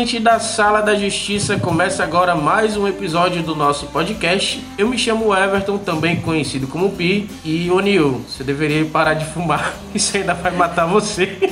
Diretamente da Sala da Justiça, começa agora mais um episódio do nosso podcast. Eu me chamo Everton, também conhecido como Pi, e O'Neill, você deveria parar de fumar, isso ainda vai matar você.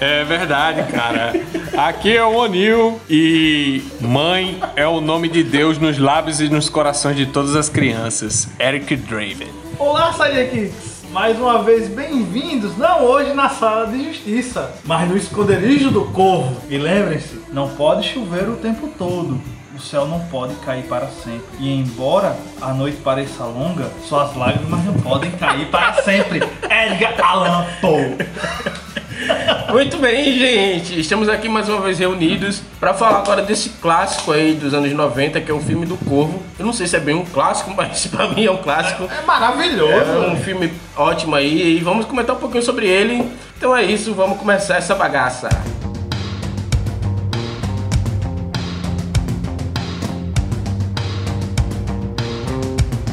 É verdade, cara. Aqui é o Onil e mãe é o nome de Deus nos lábios e nos corações de todas as crianças. Eric Draven. Olá, Sidekicks! Mais uma vez bem-vindos, não hoje na sala de justiça, mas no esconderijo do corvo. E lembrem-se, não pode chover o tempo todo. O céu não pode cair para sempre. E embora a noite pareça longa, suas lágrimas não podem cair para sempre. Edgar Allan Poe. Muito bem, gente. Estamos aqui mais uma vez reunidos para falar agora desse clássico aí dos anos 90, que é o filme do Corvo. Eu não sei se é bem um clássico, mas para mim é um clássico. É maravilhoso. É um filme ótimo aí e vamos comentar um pouquinho sobre ele. Então é isso, vamos começar essa bagaça.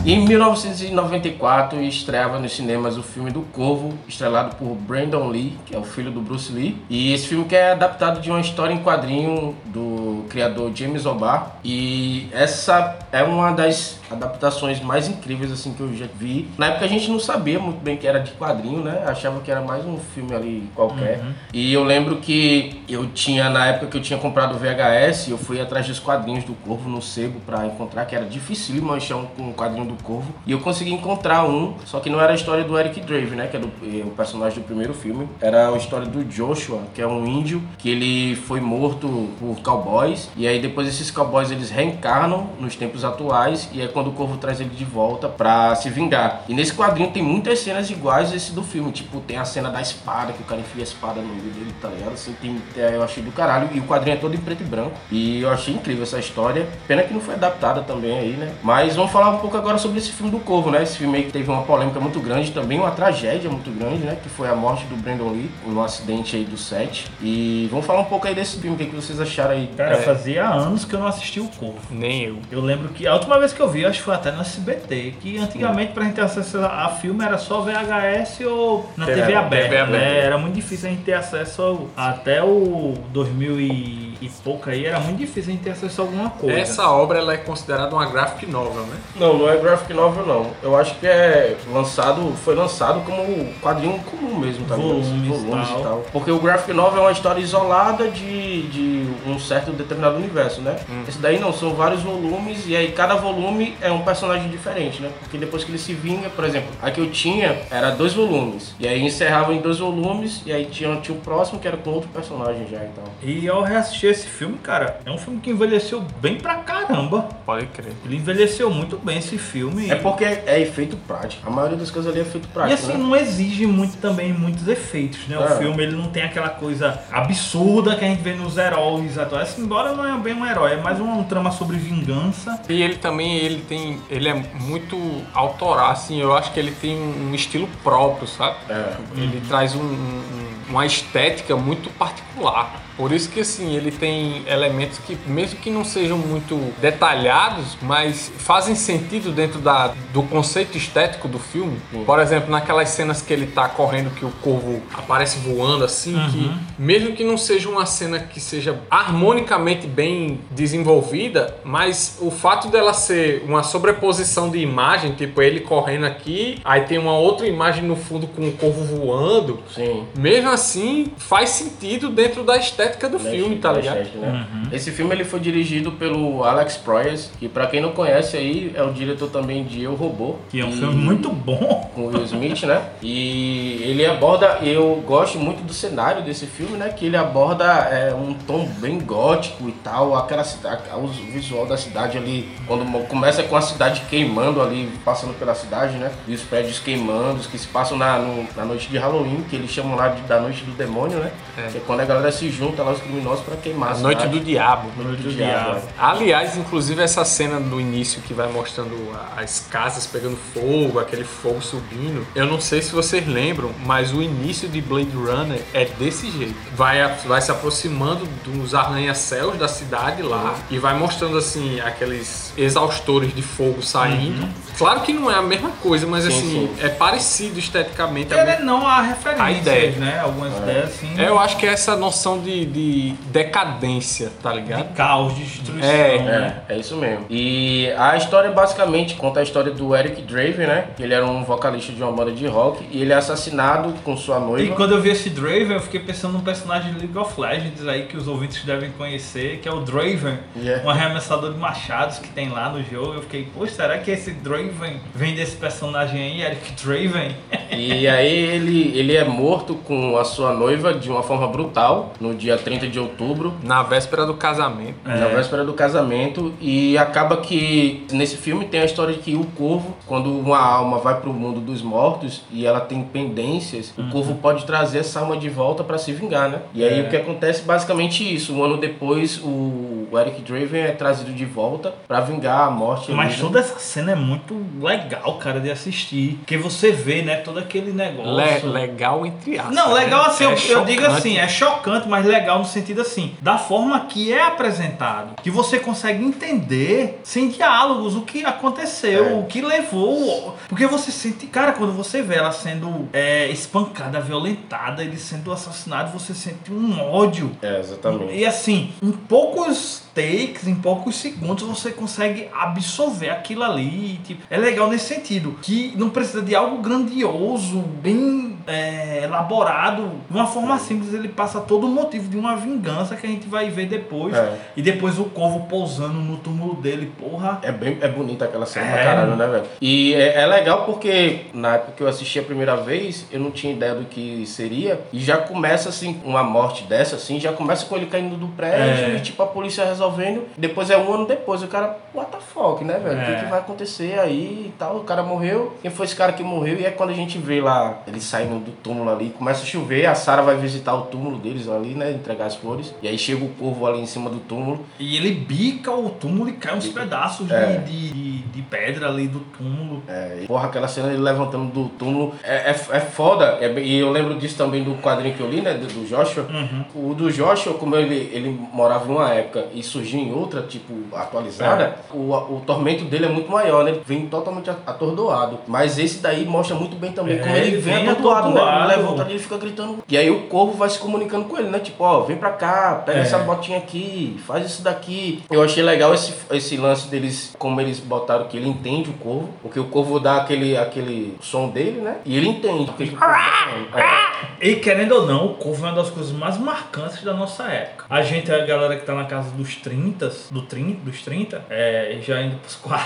Em 1994 estreava nos cinemas o filme do Corvo, estrelado por Brandon Lee, que é o filho do Bruce Lee. E esse filme que é adaptado de uma história em quadrinho do criador James O'Barr. E essa é uma das adaptações mais incríveis assim que eu já vi. Na época a gente não sabia muito bem que era de quadrinho, né? Achava que era mais um filme ali qualquer. E eu lembro que eu tinha na época que eu tinha comprado o VHS, eu fui atrás dos quadrinhos do Corvo no sebo para encontrar que era difícil achar um, um quadrinho do Corvo. E eu consegui encontrar um, só que não era a história do Eric Drave, né, que é do, é o personagem do primeiro filme. Era a história do Joshua, que é um índio que ele foi morto por cowboys e aí depois esses cowboys eles reencarnam nos tempos atuais e é quando o Corvo traz ele de volta pra se vingar. E nesse quadrinho tem muitas cenas iguais a esse do filme. Tipo, tem a cena da espada, que o cara enfia a espada no meio dele, tá ligado? Assim, tem, é, eu achei do caralho. E o quadrinho é todo em preto e branco. E eu achei incrível essa história. Pena que não foi adaptada também aí, né? Mas vamos falar um pouco agora sobre esse filme do Corvo, né? Esse filme aí que teve uma polêmica muito grande também, uma tragédia muito grande, né? Que foi a morte do Brandon Lee no acidente aí do set. E vamos falar um pouco aí desse filme, o que, que vocês acharam aí? Cara, É, fazia anos que eu não assisti o corvo. Nem eu. Eu lembro que a última vez que eu vi, acho que foi até no SBT, que antigamente pra gente ter acesso a filme era só VHS ou na TV TV, aberta. TV aberta. né? Era muito difícil a gente ter acesso ao- até o 2000 e, e pouco aí, era muito difícil a gente ter acesso a alguma coisa. Essa obra ela é considerada uma graphic novel, né? Não, não é graphic novel não. Eu acho que é lançado, foi lançado como quadrinho comum mesmo, tá ligado? Volumes, Volumes tal. e tal. Porque o graphic novel é uma história isolada de, de um certo determinado universo, né? Esse daí não, são vários volumes e aí cada volume é um personagem diferente, né? Porque depois que ele se vinga, por exemplo, a que eu tinha era dois volumes. E aí encerrava em dois volumes e aí tinha, tinha o próximo que era com outro personagem já e tal. E eu reassisti esse filme, cara, é um filme que envelheceu bem pra caramba. Pode crer. Ele envelheceu muito bem esse filme. É porque é efeito prático. A maioria das coisas ali é efeito E prático, assim, né? não exige muito também muitos efeitos, né? É. O filme ele não tem aquela coisa absurda que a gente vê nos heróis atuais. Assim, embora não é bem um herói, é mais um trama sobre vingança. E ele também, ele tem, ele é muito autoral, assim, eu acho que ele tem um estilo próprio, sabe? É. Ele traz um- um- uma estética muito particular. Por isso que assim, ele tem elementos que, mesmo que não sejam muito detalhados, mas fazem sentido dentro da, do conceito estético do filme. Por exemplo, naquelas cenas que ele tá correndo, que o corvo aparece voando assim, que mesmo que não seja uma cena que seja harmonicamente bem desenvolvida, mas o fato dela ser uma sobreposição de imagem, tipo ele correndo aqui, aí tem uma outra imagem no fundo com o corvo voando, Sim. mesmo assim, faz sentido dentro da estética do Da filme, tá ligado? estética, né? Esse filme ele foi dirigido pelo Alex Proyas, que pra quem não conhece aí, é o diretor também de Eu, Robô. Que é um E- filme muito bom. com o Will Smith, né? E ele aborda, eu gosto muito do cenário desse filme, né? Que ele aborda é, um tom bem gótico e tal, aquela cidade, o visual da cidade ali, quando começa com a cidade queimando ali, passando pela cidade, né? E os prédios queimando, que se passam na, no- na noite de Halloween, que eles chamam lá de, da noite do demônio, né? É. Que é quando a galera se junta lá, os criminosos, pra queimar. A Noite do. Diabo. Noite do Diabo. Diabo. é. Aliás, inclusive essa cena do início que vai mostrando as casas pegando fogo, aquele fogo subindo. Eu não sei se vocês lembram, mas o início de Blade Runner é desse jeito. Vai, vai se aproximando dos arranha-céus da cidade lá e vai mostrando assim aqueles exaustores de fogo saindo. Claro que não é a mesma coisa, mas Sim, assim, sim. é parecido esteticamente. a Querendo não há referências, A ideia. né? Algumas ideias assim. É, eu acho que é essa noção de, de decadência, tá ligado? Caos, destruição, É, né? É, é isso mesmo. E a história basicamente conta a história do Eric Draven, né? Ele era um vocalista de uma banda de rock e ele é assassinado com sua E noiva. quando eu vi esse Draven, eu fiquei pensando num personagem de League of Legends aí que os ouvintes devem conhecer, que é o Draven, Yeah. um arremessador de machados que tem lá no jogo. Eu fiquei, pô, será que esse Draven vem desse personagem aí, Eric Draven? E aí ele, ele é morto com a sua noiva de uma forma brutal no dia 30 de outubro. Na véspera do casamento. Na véspera do casamento, e acaba que nesse filme tem a história de que o corvo, quando uma alma vai pro mundo dos mortos e ela tem pendências, o corvo pode trazer essa alma de volta pra se vingar, né? E aí É. o que acontece é basicamente isso. Um ano depois, o, o Eric Draven é trazido de volta pra vingar a morte. Mas ali, né? toda essa cena é muito legal, cara, de assistir. Porque você vê, né, todo aquele negócio. Le- legal entre aspas. Não, legal né? assim, É eu, eu digo assim, é chocante, mas legal no sentido assim, da forma que é apresentado, que você consegue entender sem diálogos o que aconteceu, É. o que levou, porque você sente, cara, quando você vê ela sendo é, espancada, violentada, ele sendo assassinado, você sente um ódio. É, exatamente. E assim, em poucos takes, em poucos segundos, você consegue absorver aquilo ali. Tipo, é legal nesse sentido. Que não precisa de algo grandioso, bem é, elaborado. De uma forma simples, ele passa todo o motivo de uma vingança que a gente vai ver depois. É. E depois o corvo pousando no túmulo dele, porra. É bem é bonita aquela cena pra É. caralho, né, velho? E é, é legal porque na época que eu assisti a primeira vez, eu não tinha ideia do que seria. E já começa assim, uma morte dessa, assim, já começa com ele caindo do prédio É. e tipo a polícia resolvendo. Depois é um ano depois, o cara, what the fuck, né, velho? O que, que vai acontecer aí e tal? O cara morreu. Quem foi esse cara que morreu? E é quando a gente vê lá ele saindo do túmulo ali, começa a chover, a Sarah vai visitar o túmulo deles ali, né? Entregar as flores. E aí chega o corvo ali em cima do túmulo. E ele bica o túmulo e cai uns pedaços É. de, de, de pedra ali do túmulo. É, e, porra, aquela cena ele levantando do túmulo é, é, é foda. É e eu lembro disso também do quadrinho que eu li, né? Do, do Joshua. O do Joshua, como ele, ele morava em uma época e surgiu em outra, tipo, atualizada, o, o tormento dele é muito maior, né? Ele vem totalmente atordoado. Mas esse daí mostra muito bem também É, como ele ele vem vem atordoado, né? Ele levanta ali e fica gritando. E aí o corvo vai se comunicando com ele, né? Tipo, ó, vem pra cá, pega É. essa botinha aqui, faz isso daqui. Eu achei legal esse, esse lance deles, como eles botaram que ele entende o corvo, porque o corvo dá aquele, aquele som dele, né? E ele entende o que, que o corvo falando. É. E querendo ou não, o Corvo é uma das coisas mais marcantes da nossa época. A gente, a galera que tá na casa dos 30, do 30 dos 30, é, já indo pros 40.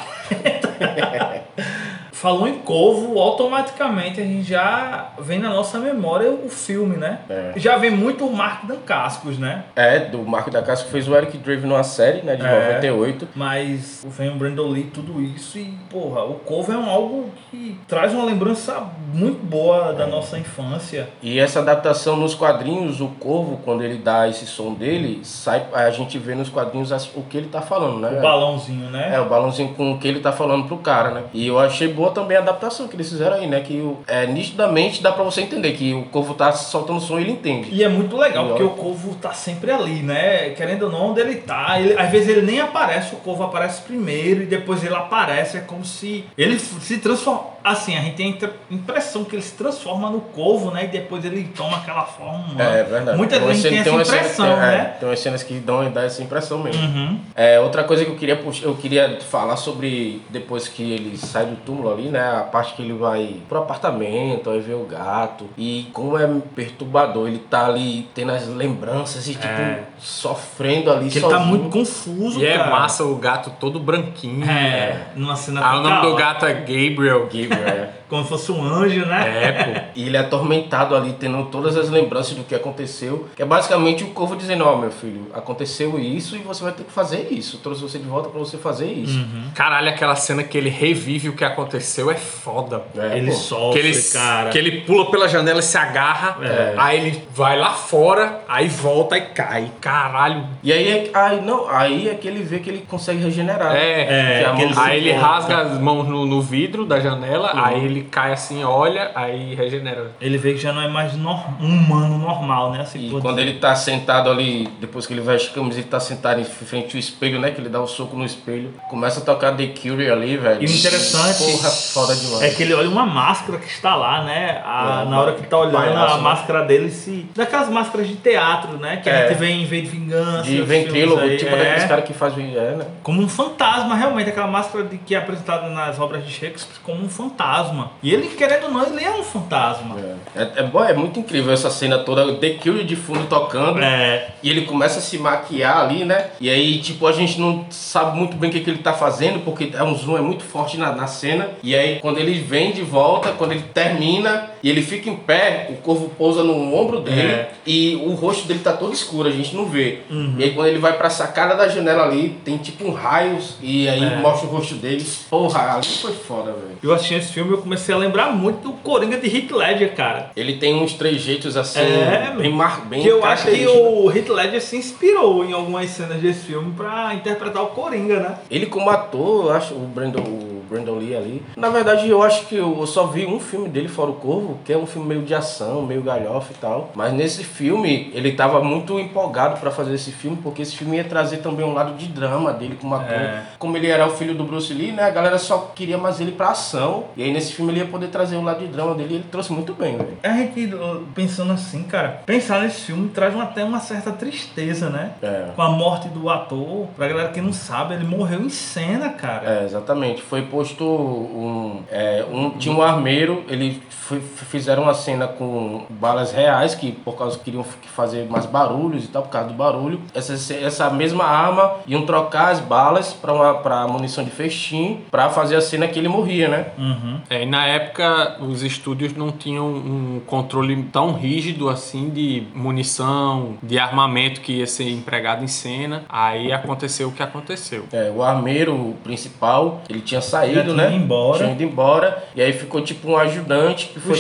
Falou em Corvo, automaticamente a gente já vem na nossa memória o filme, né? É. Já vem muito o Mark Dancascos, né? É, do Marco da Casa que fez o Eric Draven numa série, né, de É. 98. Mas vem o Brandon Lee tudo isso e, porra, o Corvo é um algo que traz uma lembrança muito boa da nossa infância. E essa adaptação nos quadrinhos, o Corvo, quando ele dá esse som dele, sai, a gente vê nos quadrinhos o que ele tá falando, né? O balãozinho, né? É, o balãozinho com o que ele tá falando pro cara, né? E eu achei boa também a adaptação que eles fizeram aí, né? Que é, nitidamente dá pra você entender que o Corvo tá soltando som e ele entende. E é muito legal, porque o Corvo tá sempre ali, né? Querendo ou não, onde ele tá. Ele- às vezes ele nem aparece, o Corvo aparece primeiro e depois ele aparece. É como se ele se transforma. Assim, a gente tem a impressão que ele se transforma no Corvo, né? E depois ele toma aquela forma humana. É, é verdade. Muita Tem gente tem cenas- essa impressão, tem- é, né? tem umas cenas que dão, dá essa impressão mesmo. Uhum. É, outra coisa que eu queria eu queria falar sobre depois que ele sai do túmulo ali, né? A parte que ele vai pro apartamento, aí vê o gato. E como é perturbador, ele tá ali tendo as lembranças e tipo É. sofrendo ali Que ele tá muito confuso, E é cara. massa o gato todo branquinho. É, numa cena Ah, o nome do gato é Gabriel. Gabriel, é. Como se fosse um anjo, né? É, pô. E ele é atormentado ali, tendo todas as lembranças do que aconteceu. Que é basicamente o Corvo dizendo, ó, meu filho, aconteceu isso e você vai ter que fazer isso. Eu trouxe você de volta pra você fazer isso. Caralho, aquela cena que ele revive o que aconteceu é foda. É, Ele pô. sofre, Que ele, cara. que ele pula pela janela e se agarra, É. aí ele vai lá fora, aí volta e cai. Caralho. E aí, é, aí, não, aí é que ele vê que ele consegue regenerar. É, É, Que ele Aí ele volta. rasga as mãos no, no vidro da janela, Uhum. aí ele cai assim, olha, aí regenera. Ele vê que já não é mais nor- um humano normal, né? Assim, E quando dizer. ele tá sentado ali, depois que ele veste a camisa, ele tá sentado em frente ao espelho, né? Que ele dá o soco no espelho. Começa a tocar The Cure ali, velho. E o interessante Porra, foda demais. é que ele olha uma máscara que está lá, né? A- É, na hora que tá olhando, palhaço, a né? máscara dele se. Daquelas máscaras de teatro, né? Que a É. gente vê em vez de vingança. De ventrílogo, tipo é. daqueles caras que fazem. É, né? Como um fantasma, realmente, aquela máscara de, que é apresentada nas obras de Shakespeare como um fantasma. E ele, querendo ou não, ele é um fantasma. É, é, bom, é muito incrível essa cena toda, The Cure de fundo tocando. É. E ele começa a se maquiar ali, né? E aí, tipo, a gente não sabe muito bem o que, que ele tá fazendo, porque é um zoom é muito forte na, na cena. E aí, quando ele vem de volta, quando ele termina e ele fica em pé, o corvo pousa no ombro dele É. e o rosto dele tá todo escuro, a gente não vê. E aí, quando ele vai pra sacada da janela ali, tem tipo um raios e aí É. mostra o rosto dele. Porra, ali foi foda, velho. Eu assisti esse filme e eu comecei a lembrar muito do Coringa de Heath Ledger, cara. Ele tem uns trejeitos assim, É, bem, mar, bem que eu acho que o Heath Ledger se inspirou em algumas cenas desse filme pra interpretar o Coringa, né? Ele como ator, eu acho, o Brandon, o Brandon Lee ali. Na verdade, eu acho que eu só vi um filme dele fora o Corvo, que é um filme meio de ação, meio galhofa e tal. Mas nesse filme, ele tava muito empolgado pra fazer esse filme, porque esse filme ia trazer também um lado de drama dele como ator. É. Como ele era o filho do Bruce Lee, né? A galera só queria mais ele pra ação. E aí nesse filme ele ia poder trazer o lado de drama dele e ele trouxe muito bem, velho. A gente, pensando assim, cara, pensar nesse filme traz até uma certa tristeza, né? É. Com a morte do ator. Pra galera que não sabe, ele morreu em cena, cara. É, exatamente. Foi posto um, é, um. Tinha um armeiro, eles fizeram uma cena com balas reais, que por causa que queriam fazer mais barulhos e tal, por causa do barulho. Essa, essa mesma arma iam trocar as balas pra, uma, pra munição de festim pra fazer a cena que ele morria, né? Uhum. É, e na época os estúdios não tinham um controle tão rígido assim de munição, de armamento que ia ser empregado em cena. Aí aconteceu o que aconteceu. É, o armeiro principal, ele tinha saído, Tinha né? embora. Tinha ido embora. E aí ficou tipo um ajudante que foi,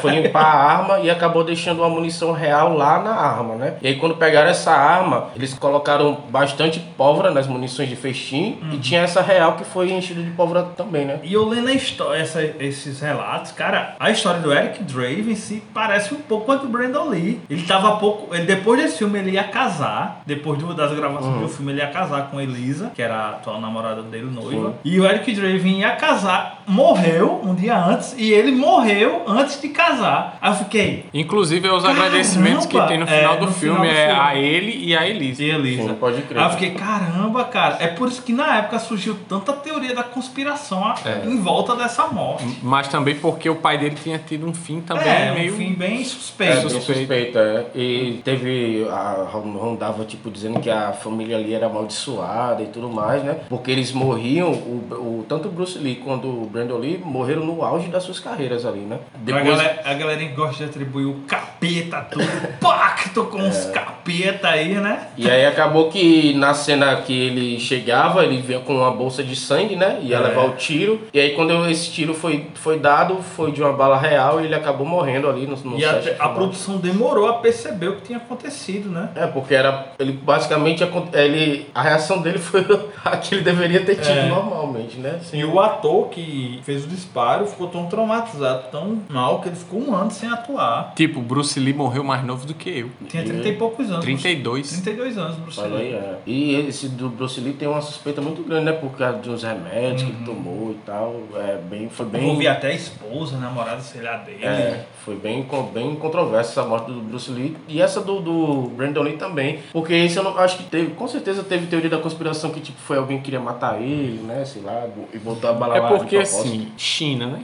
foi limpar a arma e acabou deixando uma munição real lá na arma, né? E aí quando pegaram essa arma, eles colocaram bastante pólvora nas munições de festim e Uhum. tinha essa real que foi enchida de pólvora também, né? E eu lendo a história, essa- esses relatos, cara, a história do Eric Draven se parece um pouco com a do Brandon Lee. Ele tava pouco. Ele, depois desse filme, ele ia casar. Depois do- das gravações Uhum. do filme, ele ia casar com Elisa, que era a atual namorada dele, noiva. E o Eric Draven ia casar, morreu um dia antes, e ele morreu antes de casar. Aí eu fiquei. Inclusive os Caramba! agradecimentos que tem no É, final do no filme final do é filme. a ele e a Elise. E Elisa. Sim, pode crer. Aí eu fiquei, caramba, cara. É por isso que na época surgiu tanta teoria da conspiração a- É. em volta dessa morte. Mas também porque o pai dele tinha tido um fim também é, meio. um fim bem É, suspeito. bem suspeito, é. E teve. A, rondava, tipo, dizendo que a família ali era amaldiçoada e tudo mais, né? Porque eles morriam, o, o- tanto o Bruce Lee quanto o Brandon Lee morreram no auge das suas carreiras ali, né? A, galera, a galera gosta de atribuir o capeta, tudo, pacto com os É. capeta aí, né? E aí acabou que na cena que ele chegava, ele vinha com uma bolsa de sangue, né? Ia É. levar o tiro. E aí quando esse tiro foi, foi dado, foi de uma bala real e ele acabou morrendo ali no, no E a, a produção demorou a perceber o que tinha acontecido, né? É, porque era. Ele basicamente. Ele, a reação dele foi a que ele deveria ter tido É. normalmente, né? E o ator que fez o disparo ficou tão traumatizado, tão mal, que ele ficou um ano sem atuar. Tipo, Bruce Lee morreu mais novo do que eu. Tinha 30 e poucos anos. 32. 32 anos, Bruce Olha aí, Lee. é. E esse do Bruce Lee tem uma suspeita muito grande, né? Por causa dos remédios Uhum. que ele tomou e tal. É bem. Foi bem. Envolvi até a esposa, a namorada, sei lá, dele. É, foi bem, bem controversa essa morte do Bruce Lee. E essa do, do Brandon Lee também. Porque esse eu não acho que teve. Com certeza teve teoria da conspiração que tipo, foi alguém que queria matar ele, né? Sei lá, e botou a bala É lá porque assim, China, né?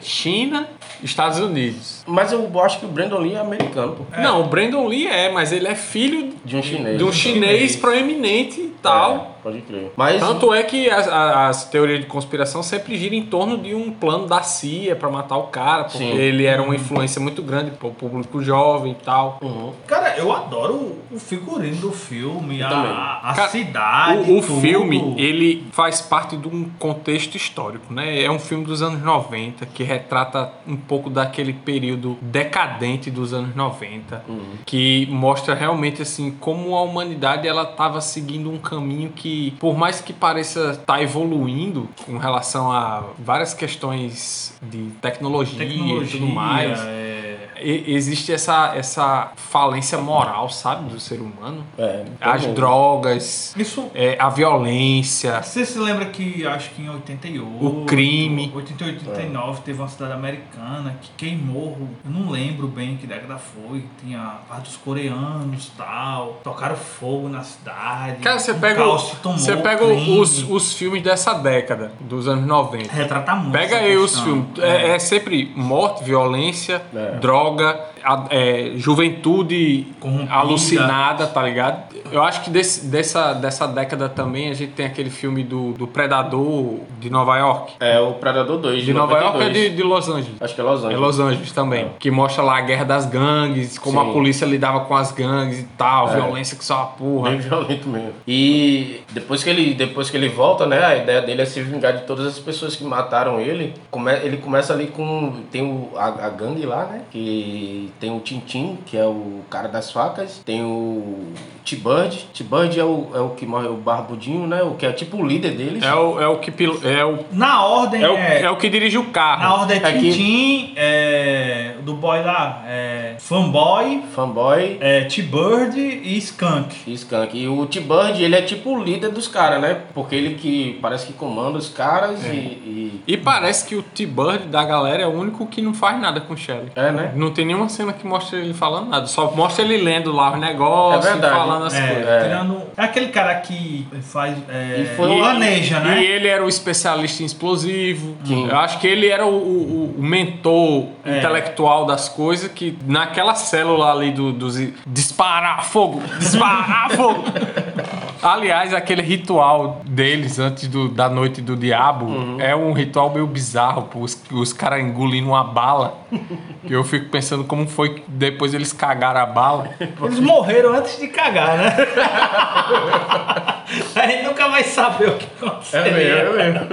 China, Estados Unidos. Mas eu acho que o Brandon Lee é americano, pô. Não, o Brandon Lee é, mas ele é filho De um chinês. de um chinês Chinês. proeminente e tal. É, Pode crer. Mas. Tanto é que as, as teorias de conspiração sempre giram em torno de um plano da CIA pra matar o cara, porque Sim. ele era uma influência muito grande pro público jovem e tal. Uhum. Cara, eu adoro o figurino do filme, a, a Cara, cidade. O, o tudo. filme, ele faz parte de um contexto histórico, né? É um filme dos anos 90 que retrata um pouco daquele período decadente dos anos 90, que mostra realmente assim como a humanidade ela estava seguindo um caminho que, por mais que pareça estar evoluindo com relação a várias questões de tecnologia, tecnologia, e tudo mais, é, existe essa essa falência moral, sabe, do ser humano. É. As também. drogas, Isso. é, a violência. Você se lembra que acho que em 88, O crime. 88, 89 teve uma cidade americana que queimou, eu não lembro bem que década foi, tinha a parte dos coreanos tal, tocaram fogo na cidade. Cara, você pega, caos se tomou, você pega crime. os, os filmes dessa década, dos anos 90. Retrata muito. Pega aí os questão. filmes. É, é sempre morte, violência, É. droga, a- é, juventude Corrompida. alucinada, tá ligado? Eu acho que desse- dessa, dessa década também a gente tem aquele filme do, do Predador de Nova York. É o Predador 2 De Nova York é de, de Los Angeles. Acho que é Los É Angeles. Los Angeles também. Que mostra lá a guerra das gangues, como Sim. a polícia lidava com as gangues e tal, É. violência que só uma porra. Bem violento mesmo. E depois que, ele, depois que ele volta, né? A ideia dele é se vingar de todas as pessoas que mataram ele. Come, ele começa ali com. Tem o, a, a gangue lá, né? Que tem o Tintin, que é o cara das facas. Tem o T-Bird. T-Bird é o, é o que morre, o barbudinho, né? O que é tipo o líder deles. É o, é o que pil- é o, Na ordem é o, é, é o que dirige o carro. na ordem é É Tintin, é, do boy lá, é, Fanboy, Fanboy é, T-Bird e Skunk. e Skunk. E o T-Bird, ele é tipo o líder dos caras, né? Porque ele que parece que comanda os caras e, e- E parece que o T-Bird da galera é o único que não faz nada com o Shelly. É, né? Não tem nenhuma cena que mostre ele falando nada. Só mostra ele lendo lá os negócios, É verdade. falando as É, coisas. É. tirando. É aquele cara que faz. É, E foi- planeja, né? E ele era o especialista em explosivo. Eu acho que ele era o, o- o mentor É. intelectual das coisas que naquela célula ali do, dos disparar fogo, disparar fogo. Aliás, aquele ritual deles antes do- da noite do diabo Uhum. é um ritual meio bizarro, os, os caras engolindo uma bala. E eu fico pensando como foi que depois eles cagaram a bala. Eles morreram antes de cagar, né? A gente nunca vai saber o que aconteceu. É mesmo, é mesmo.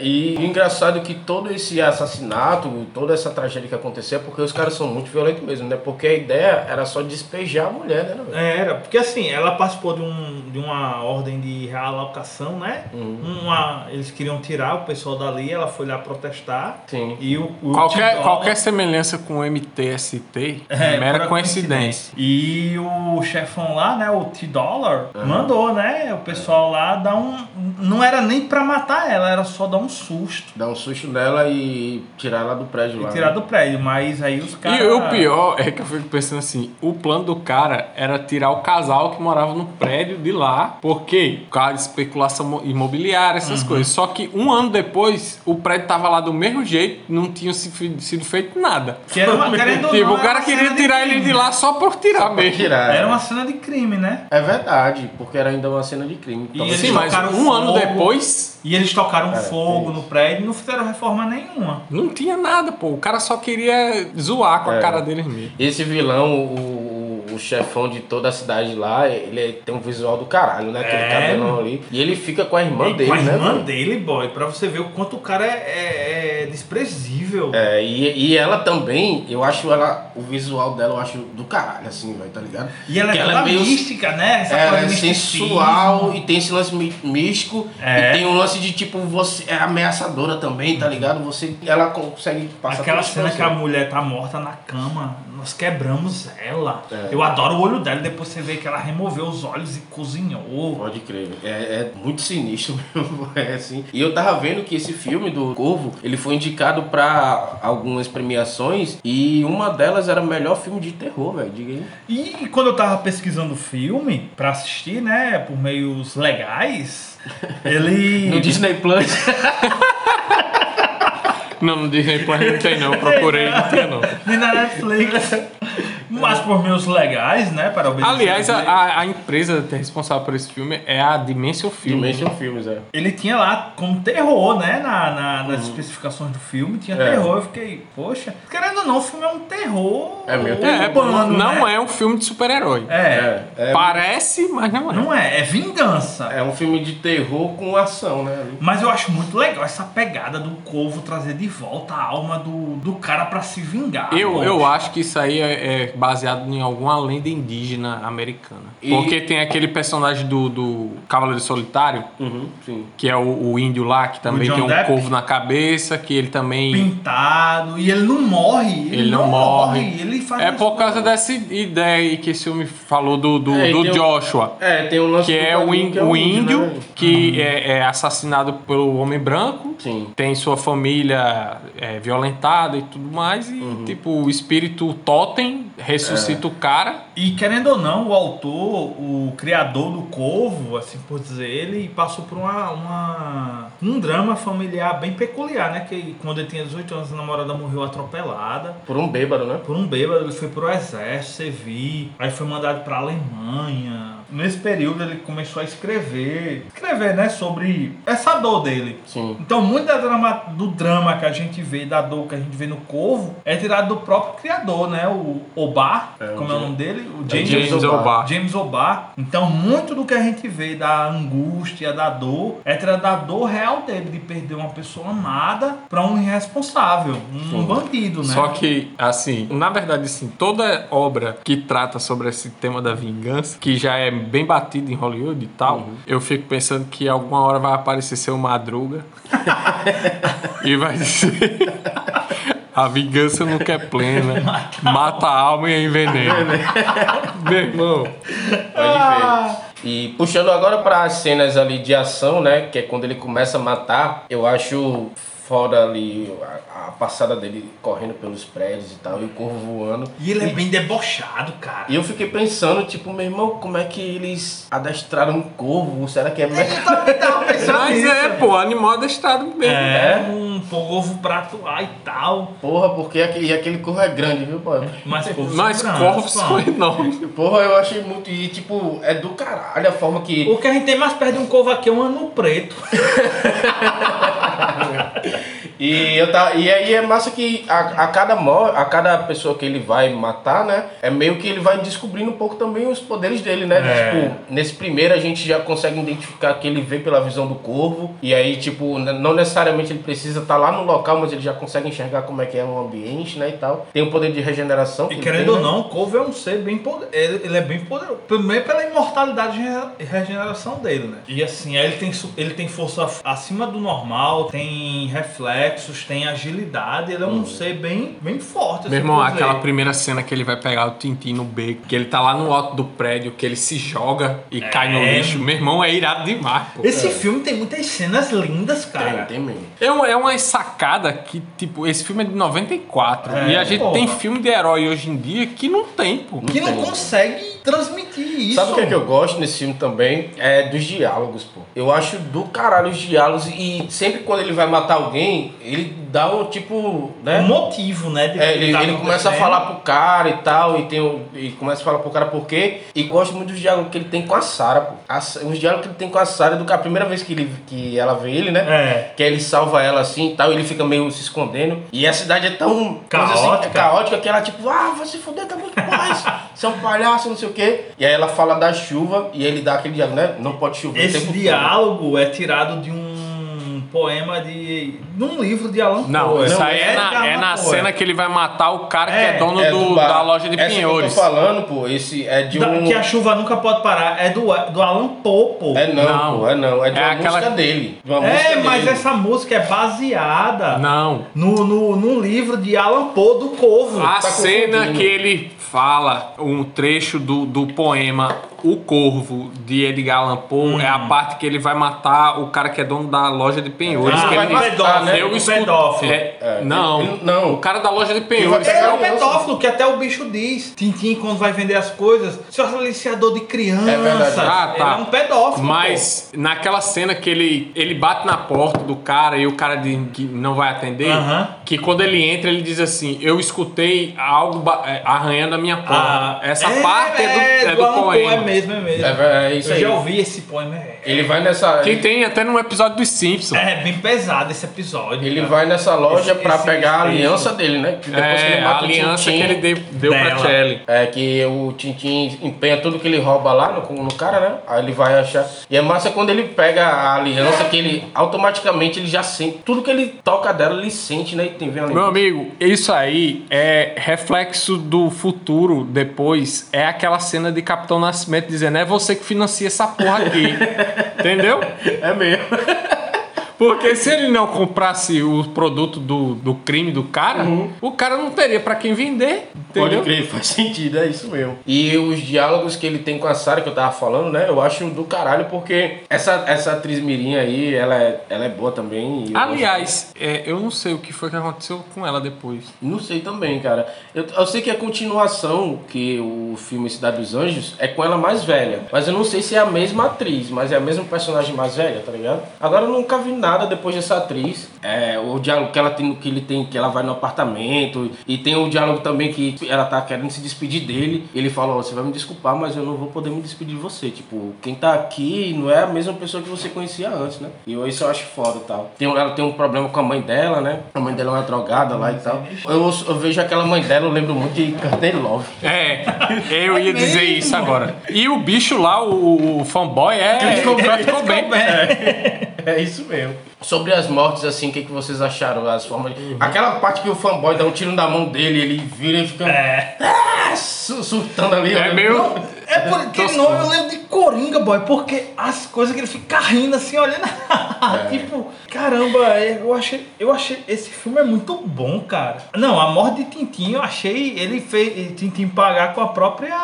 E o engraçado é que todo esse assassinato, toda essa tragédia que aconteceu é porque os caras são muito violentos mesmo, né? Porque a ideia era só despejar a mulher, né? velho? Era, porque assim, ela participou de, um, de uma ordem de realocação, né? Uhum. Uma, eles queriam tirar o pessoal dali, ela foi lá protestar. Sim. E o, o Qualquer, qualquer semelhança com o MTST é, mera pura coincidência. E o chefão lá, né, o T-Dollar, mandou, né, o pessoal lá dar um... Não era nem pra matar ela, era só dar um susto. Dar um susto nela e tirar ela do prédio E lá. tirar né? do prédio, mas aí os caras... E o pior é que eu fico pensando assim: o plano do cara era tirar o casal que morava no prédio de lá, porque por causa de especulação mo- imobiliária, essas Uhum. coisas. Só que um ano depois, o prédio tava lá do mesmo jeito, não tinha sido feito nada. Que era uma, tipo, não, o cara queria tirar ele crime. de lá só por tirar Pra mesmo. tirar. Era uma cena de crime, né? É verdade, porque era ainda uma cena de crime. E eles Sim, mas tocaram um ano fogo. depois. E eles tocaram É, fogo tem no prédio e não fizeram reforma nenhuma. Não tinha nada, pô. O cara só queria zoar com a É. cara deles mesmo. Esse vilão, o, o, chefão de toda a cidade lá, ele tem um visual do caralho, né? Aquele É, cabelão ali. E ele fica com a irmã dele, com a né? irmã velho? dele, boy, pra você ver o quanto o cara é, é- é desprezível. É, e, e ela também, eu acho ela, o visual dela eu acho do caralho, assim, velho, tá ligado? E ela é Que toda meio- mística, né? Essa Ela é sensual e tem esse lance mí- místico. É. E tem um lance de tipo, você é ameaçadora também, tá ligado? Você, ela consegue passar Aquela cena que a mulher tá morta na cama, nós quebramos ela. É. Eu adoro o olho dela, depois você vê que ela removeu os olhos e cozinhou. Pode crer, é, é muito sinistro mesmo, é assim. E eu tava vendo que esse filme do Corvo, ele foi indicado pra algumas premiações e uma delas era o melhor filme de terror, velho, diga aí. E quando eu tava pesquisando o filme pra assistir, né, por meios legais, ele. No Disney Plus. Não, no Disney Plus não tem não. Procurei, não tinha não. Nem na Netflix. Mas por meios legais, né? Para obedecer Aliás, a a, a- empresa responsável por esse filme é a Dimension Film. Dimension Films, é. Ele tinha lá como terror, né? Na, na- nas especificações do filme, tinha É. terror. Eu fiquei, poxa, querendo ou não, o filme é um terror. É meio É, urbano, não né? é um filme de super-herói. É. É, Parece, mas não é. Não é, é vingança. é um filme de terror com ação, né? Mas eu acho muito legal essa pegada do Corvo trazer de volta a alma do, do cara pra se vingar. Eu, Poxa. eu acho que isso aí é, é baseado em alguma lenda indígena americana. E- Porque tem aquele personagem do, do Cavaleiro Solitário, Uhum, sim. que é o, o índio lá, que também tem um Depp? corvo na cabeça, que ele também. Pintado, e ele não morre. Ele, Ele não morre. Ele faz É por causa coisas. dessa ideia aí que esse filme falou do, do, É, do tem o- Joshua. É, tem o lance Que do é o, ín- que é o índio né? que é, é assassinado pelo homem branco. Sim. Tem sua família é, violentada e tudo mais. E, Uhum. tipo, o espírito totem ressuscita o cara. E querendo ou não, o autor, o criador do Corvo, assim por dizer, ele passou por uma, uma- um drama familiar bem peculiar, né? Que quando ele tinha 18 anos, a namorada morreu atropelada. Por um bêbado, né? Por um bêbado, ele foi pro exército, servir, aí foi mandado pra Alemanha. Nesse período ele começou a escrever, escrever, né, sobre essa dor dele. Sim. Então, muito da drama, do drama que a gente vê, da dor que a gente vê no Corvo, é tirado do próprio criador, né? O Obar, É, o como é o James- nome dele? O É James, James O'Barr. O'Barr. James O'Barr. Então, muito do que a gente vê da angústia, da dor, é tirado da dor real dele, de perder uma pessoa amada pra um irresponsável, um Sim. bandido, né? Só que, assim, na verdade, assim, toda obra que trata sobre esse tema da vingança, que já é bem batido em Hollywood e tal, Uhum. eu fico pensando que alguma hora vai aparecer seu Madruga e vai dizer. A vingança nunca é plena, mata a alma e envenena. Meu irmão, Pode ver. E puxando agora para as cenas ali de ação, né? Que é quando ele começa a matar, eu acho foda ali a, a passada dele correndo pelos prédios e tal, e o corvo voando. E ele é bem debochado, cara. E eu fiquei pensando, tipo, meu irmão, como é que eles adestraram um corvo? Será que é pensando mas é, pô, animal adestrado mesmo. É, um povo pra atuar e tal. Porra, porque aquele, e aquele corvo é grande, viu, pô? Mas corvos Mas são corvos são enormes. Porra, eu achei muito. E tipo, é do caralho a forma que. O que a gente tem mais perto de um corvo aqui é um ano preto. E, eu tá, e aí é massa que a, a, cada mor a cada pessoa que ele vai matar, né? É meio que ele vai descobrindo um pouco também os poderes dele, né? É. Tipo, nesse primeiro a gente já consegue identificar que ele vê pela visão do corvo. E aí, tipo, não necessariamente ele precisa estar lá no local, mas ele já consegue enxergar como é que é o ambiente, né? E tal. Tem o poder de regeneração. E que ele querendo tem, ou né? não, o corvo é um ser bem poderoso. Ele, ele é bem poderoso. Primeiro pela imortalidade e regeneração dele, né? E assim, aí ele tem, ele tem força acima do normal, tem reflexos, tem agilidade. Ele é um ser bem, bem forte. Meu assim, irmão, aquela dizer. primeira cena que ele vai pegar o Tintin no beco, que ele tá lá no alto do prédio, que ele se joga e cai no É. lixo. Meu irmão, é irado demais, pô. Esse filme tem muitas cenas lindas, cara. Tem, tem mesmo. É uma, é uma sacada que, tipo, esse filme é de 94. É, e a gente porra. tem filme de herói hoje em dia que não tem, pô. Que não tem. consegue transmitir isso. Sabe o que, é que eu gosto nesse filme também? É dos diálogos, pô. Eu acho do caralho os diálogos e sempre quando ele vai matar alguém, ele dá um tipo, né? Um motivo, né? de É, que ele, tá ele começa a falar pro cara e tal, e tem e começa a falar pro cara por quê. E gosto muito dos diálogos que ele tem com a Sarah, pô. Os diálogos que ele tem com a Sarah, do que a primeira vez que, ele, que ela vê ele, né? É. Que ele salva ela assim e tal, e ele fica meio se escondendo. E a cidade é tão assim, Caótica. é caótica que ela, tipo, ah, vai se fuder, tá muito mais. Você é um palhaço, não sei o quê. E aí ela fala da chuva e ele dá aquele diálogo, né? Não pode chover Esse tempo todo. diálogo é tirado de um poema de. de um livro de Alan Poe. Não, isso aí é, na, é Allan na cena que ele vai matar o cara que É, é dono É do- bar. da loja de Essa pinhores. que eu tô falando, pô, esse é de Da- um... Que a chuva nunca pode parar. É do, do Alan Poe, pô. É não, Não. pô, é não. É de É uma aquela- música dele. De uma É, música mas dele. essa música é baseada Não. no, no, num livro de Alan Poe do Corvo. A tá cena que ele fala um trecho do, do poema O Corvo, de Edgar Allan Poe, é a parte que ele vai matar o cara que é dono da loja de penhores. Ah, que vai ele matar, né? Eu o escuto- pedófilo. É, É, não, ele- não. o cara da loja de penhores. é um pedófilo, que até o bicho diz. Tintim, quando vai vender as coisas, seu aliciador de criança. É verdade. Ah, tá. Ele é um pedófilo. Mas naquela cena que ele, ele bate na porta do cara e o cara diz que não vai atender, Aham. que quando ele entra ele diz assim: Eu escutei algo é, arranhando a minha poema. Ah, Essa parte é do, é do Poe, poema. É mesmo, é mesmo. É, é isso Eu aí. já ouvi esse poema. É, Ele vai nessa. Que tem até num episódio dos Simpsons. é bem pesado esse episódio. Ele cara. vai nessa loja Esse- pra esse pegar a aliança dele, né? Que depois que É, ele a mata o aliança Tintin, que ele deu, deu pra. Kelly. É que o Tintin empenha tudo que ele rouba lá no, no cara, né? Aí ele vai achar. E é massa quando ele pega a aliança que ele automaticamente ele já sente. Tudo que ele toca dela, ele sente, né? E tem. Meu amigo, isso aí é reflexo do futuro depois. É aquela cena de Capitão Nascimento dizendo: é você que financia essa porra aqui. Entendeu? É mesmo. Porque se ele não comprasse o produto do, do crime do cara, o cara não teria pra quem vender. Pode Entendeu? crer, faz sentido, é isso mesmo. E os diálogos que ele tem com a Sarah, que eu tava falando, né? Eu acho do caralho, porque essa, essa atriz Mirim aí, ela é, ela é boa também. e eu Aliás, é, eu não sei o que foi que aconteceu com ela depois. Não sei também, cara. Eu, eu sei que a continuação, que o filme Cidade dos Anjos, é com ela mais velha. Mas eu não sei se é a mesma atriz, mas é a mesma personagem mais velha, tá ligado? Agora eu nunca vi nada depois dessa atriz. É, o diálogo que ela tem, que ele tem, que ela vai no apartamento. E tem o diálogo também que ela tá querendo se despedir dele. Ele fala, ó, você vai me desculpar, mas eu não vou poder me despedir de você. Tipo, quem tá aqui não é a mesma pessoa que você conhecia antes, né? E isso eu acho foda e tal. Tem, ela tem um problema com a mãe dela, né? A mãe dela é uma drogada lá e tal. Eu, eu vejo aquela mãe dela, eu lembro muito de Courtney Love. É, eu ia dizer isso agora. E o bicho lá, o, o fanboy, é. Kurt ficou bem. É isso mesmo. Sobre as mortes, assim, o que, que vocês acharam? As formas de... Aquela parte que o fanboy dá um tiro na mão dele, ele vira e fica É. ah, su- surtando ali. É meio. É por aquele nome eu lembro de Coringa, boy, porque as coisas que ele fica rindo assim, olhando. tipo, caramba, eu achei, eu achei. Esse filme é muito bom, cara. Não, a morte de Tintin, eu achei. Ele fez Tintin pagar com a própria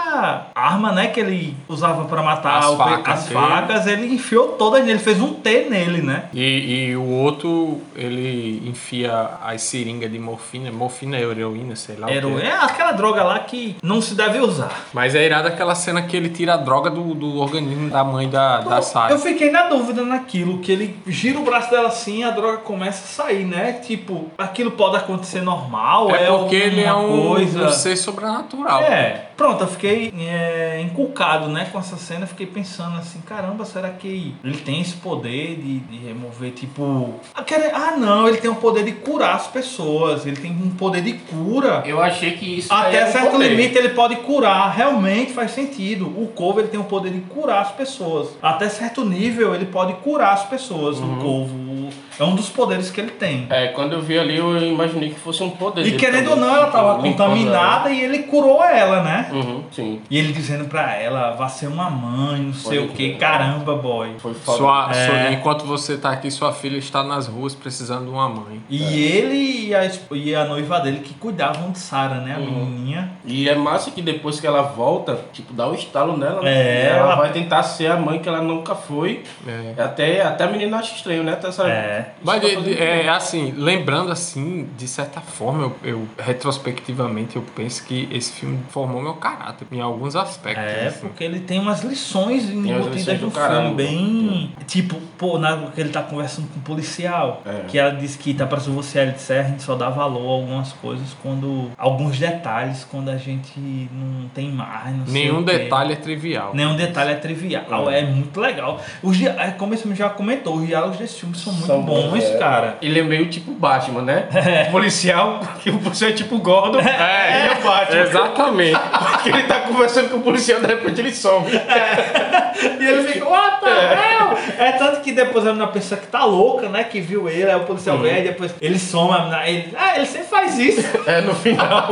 arma, né? Que ele usava pra matar As o facas as facas. Ele enfiou todas nele, ele fez um T nele, né? E, e o outro, ele enfia as seringas de morfina. Morfina é heroína, sei lá. o- é. é aquela droga lá que não se deve usar. Mas é irado aquela cena que ele tira a droga do, do organismo da mãe da, da Sarah. Eu fiquei na dúvida naquilo, que ele gira o braço dela assim e a droga começa a sair, né? Tipo, aquilo pode acontecer normal, é, É porque ele é um, coisa. um ser sobrenatural. É, pronto, eu fiquei é, inculcado, né, com essa cena, fiquei pensando assim, caramba, será que ele tem esse poder de, de remover, tipo... Ah, Ah, não, ele tem o poder de curar as pessoas, ele tem um poder de cura. Eu achei que isso Até era um certo poder. limite ele pode curar, realmente faz sentido. O Corvo ele tem o poder de curar as pessoas. Até certo nível ele pode curar as pessoas. Uhum. O Corvo é um dos poderes que ele tem. É, quando eu vi ali, eu imaginei que fosse um poder. E querendo ou não, ela tipo, tava limpando contaminada e ele curou ela, né? ela. Uhum, sim. E ele dizendo pra ela, vá ser uma mãe, não sei Pode o que. Caramba, boy. Foi foda. Sua, É. sua- enquanto você tá aqui, sua filha está nas ruas precisando de uma mãe. E ele e a, e a noiva dele que cuidavam de Sarah, né? A Uhum. menininha. E é massa que depois que ela volta, tipo, dá um estalo nela. né? É, ela, ela- vai tentar ser a mãe que ela nunca foi. É. Até, até a menina acha estranho, né? Até essa, É. Mas isso de- de- fazendo é assim, lembrando assim, de certa forma, eu, eu- retrospectivamente eu penso que esse filme formou meu caráter em alguns aspectos. É, assim. porque ele tem umas lições umas embutidas no filme, bem. Tipo, pô, na hora que ele tá conversando com o policial, É. que ela disse que tá pra você ela disse, "É, a gente só dá valor a algumas coisas quando. alguns detalhes quando a gente não tem mais. Não sei Nenhum detalhe é trivial. Nenhum detalhe é trivial, é, muito legal. Os é, como esse filme já comentou, os diálogos desse filme são muito São bons, é. cara. Ele é meio tipo Batman, né? Policial, que o policial é tipo Gordon. É, ele é Batman. Exatamente. Porque ele tá conversando com o policial, de repente ele some. E ele fica, what the hell? É tanto que depois a menina pensa que tá louca, né? Que viu ele, aí o policial Uhum. vem, depois ele some, a menina, ele, ah, ele sempre faz isso. É, no final,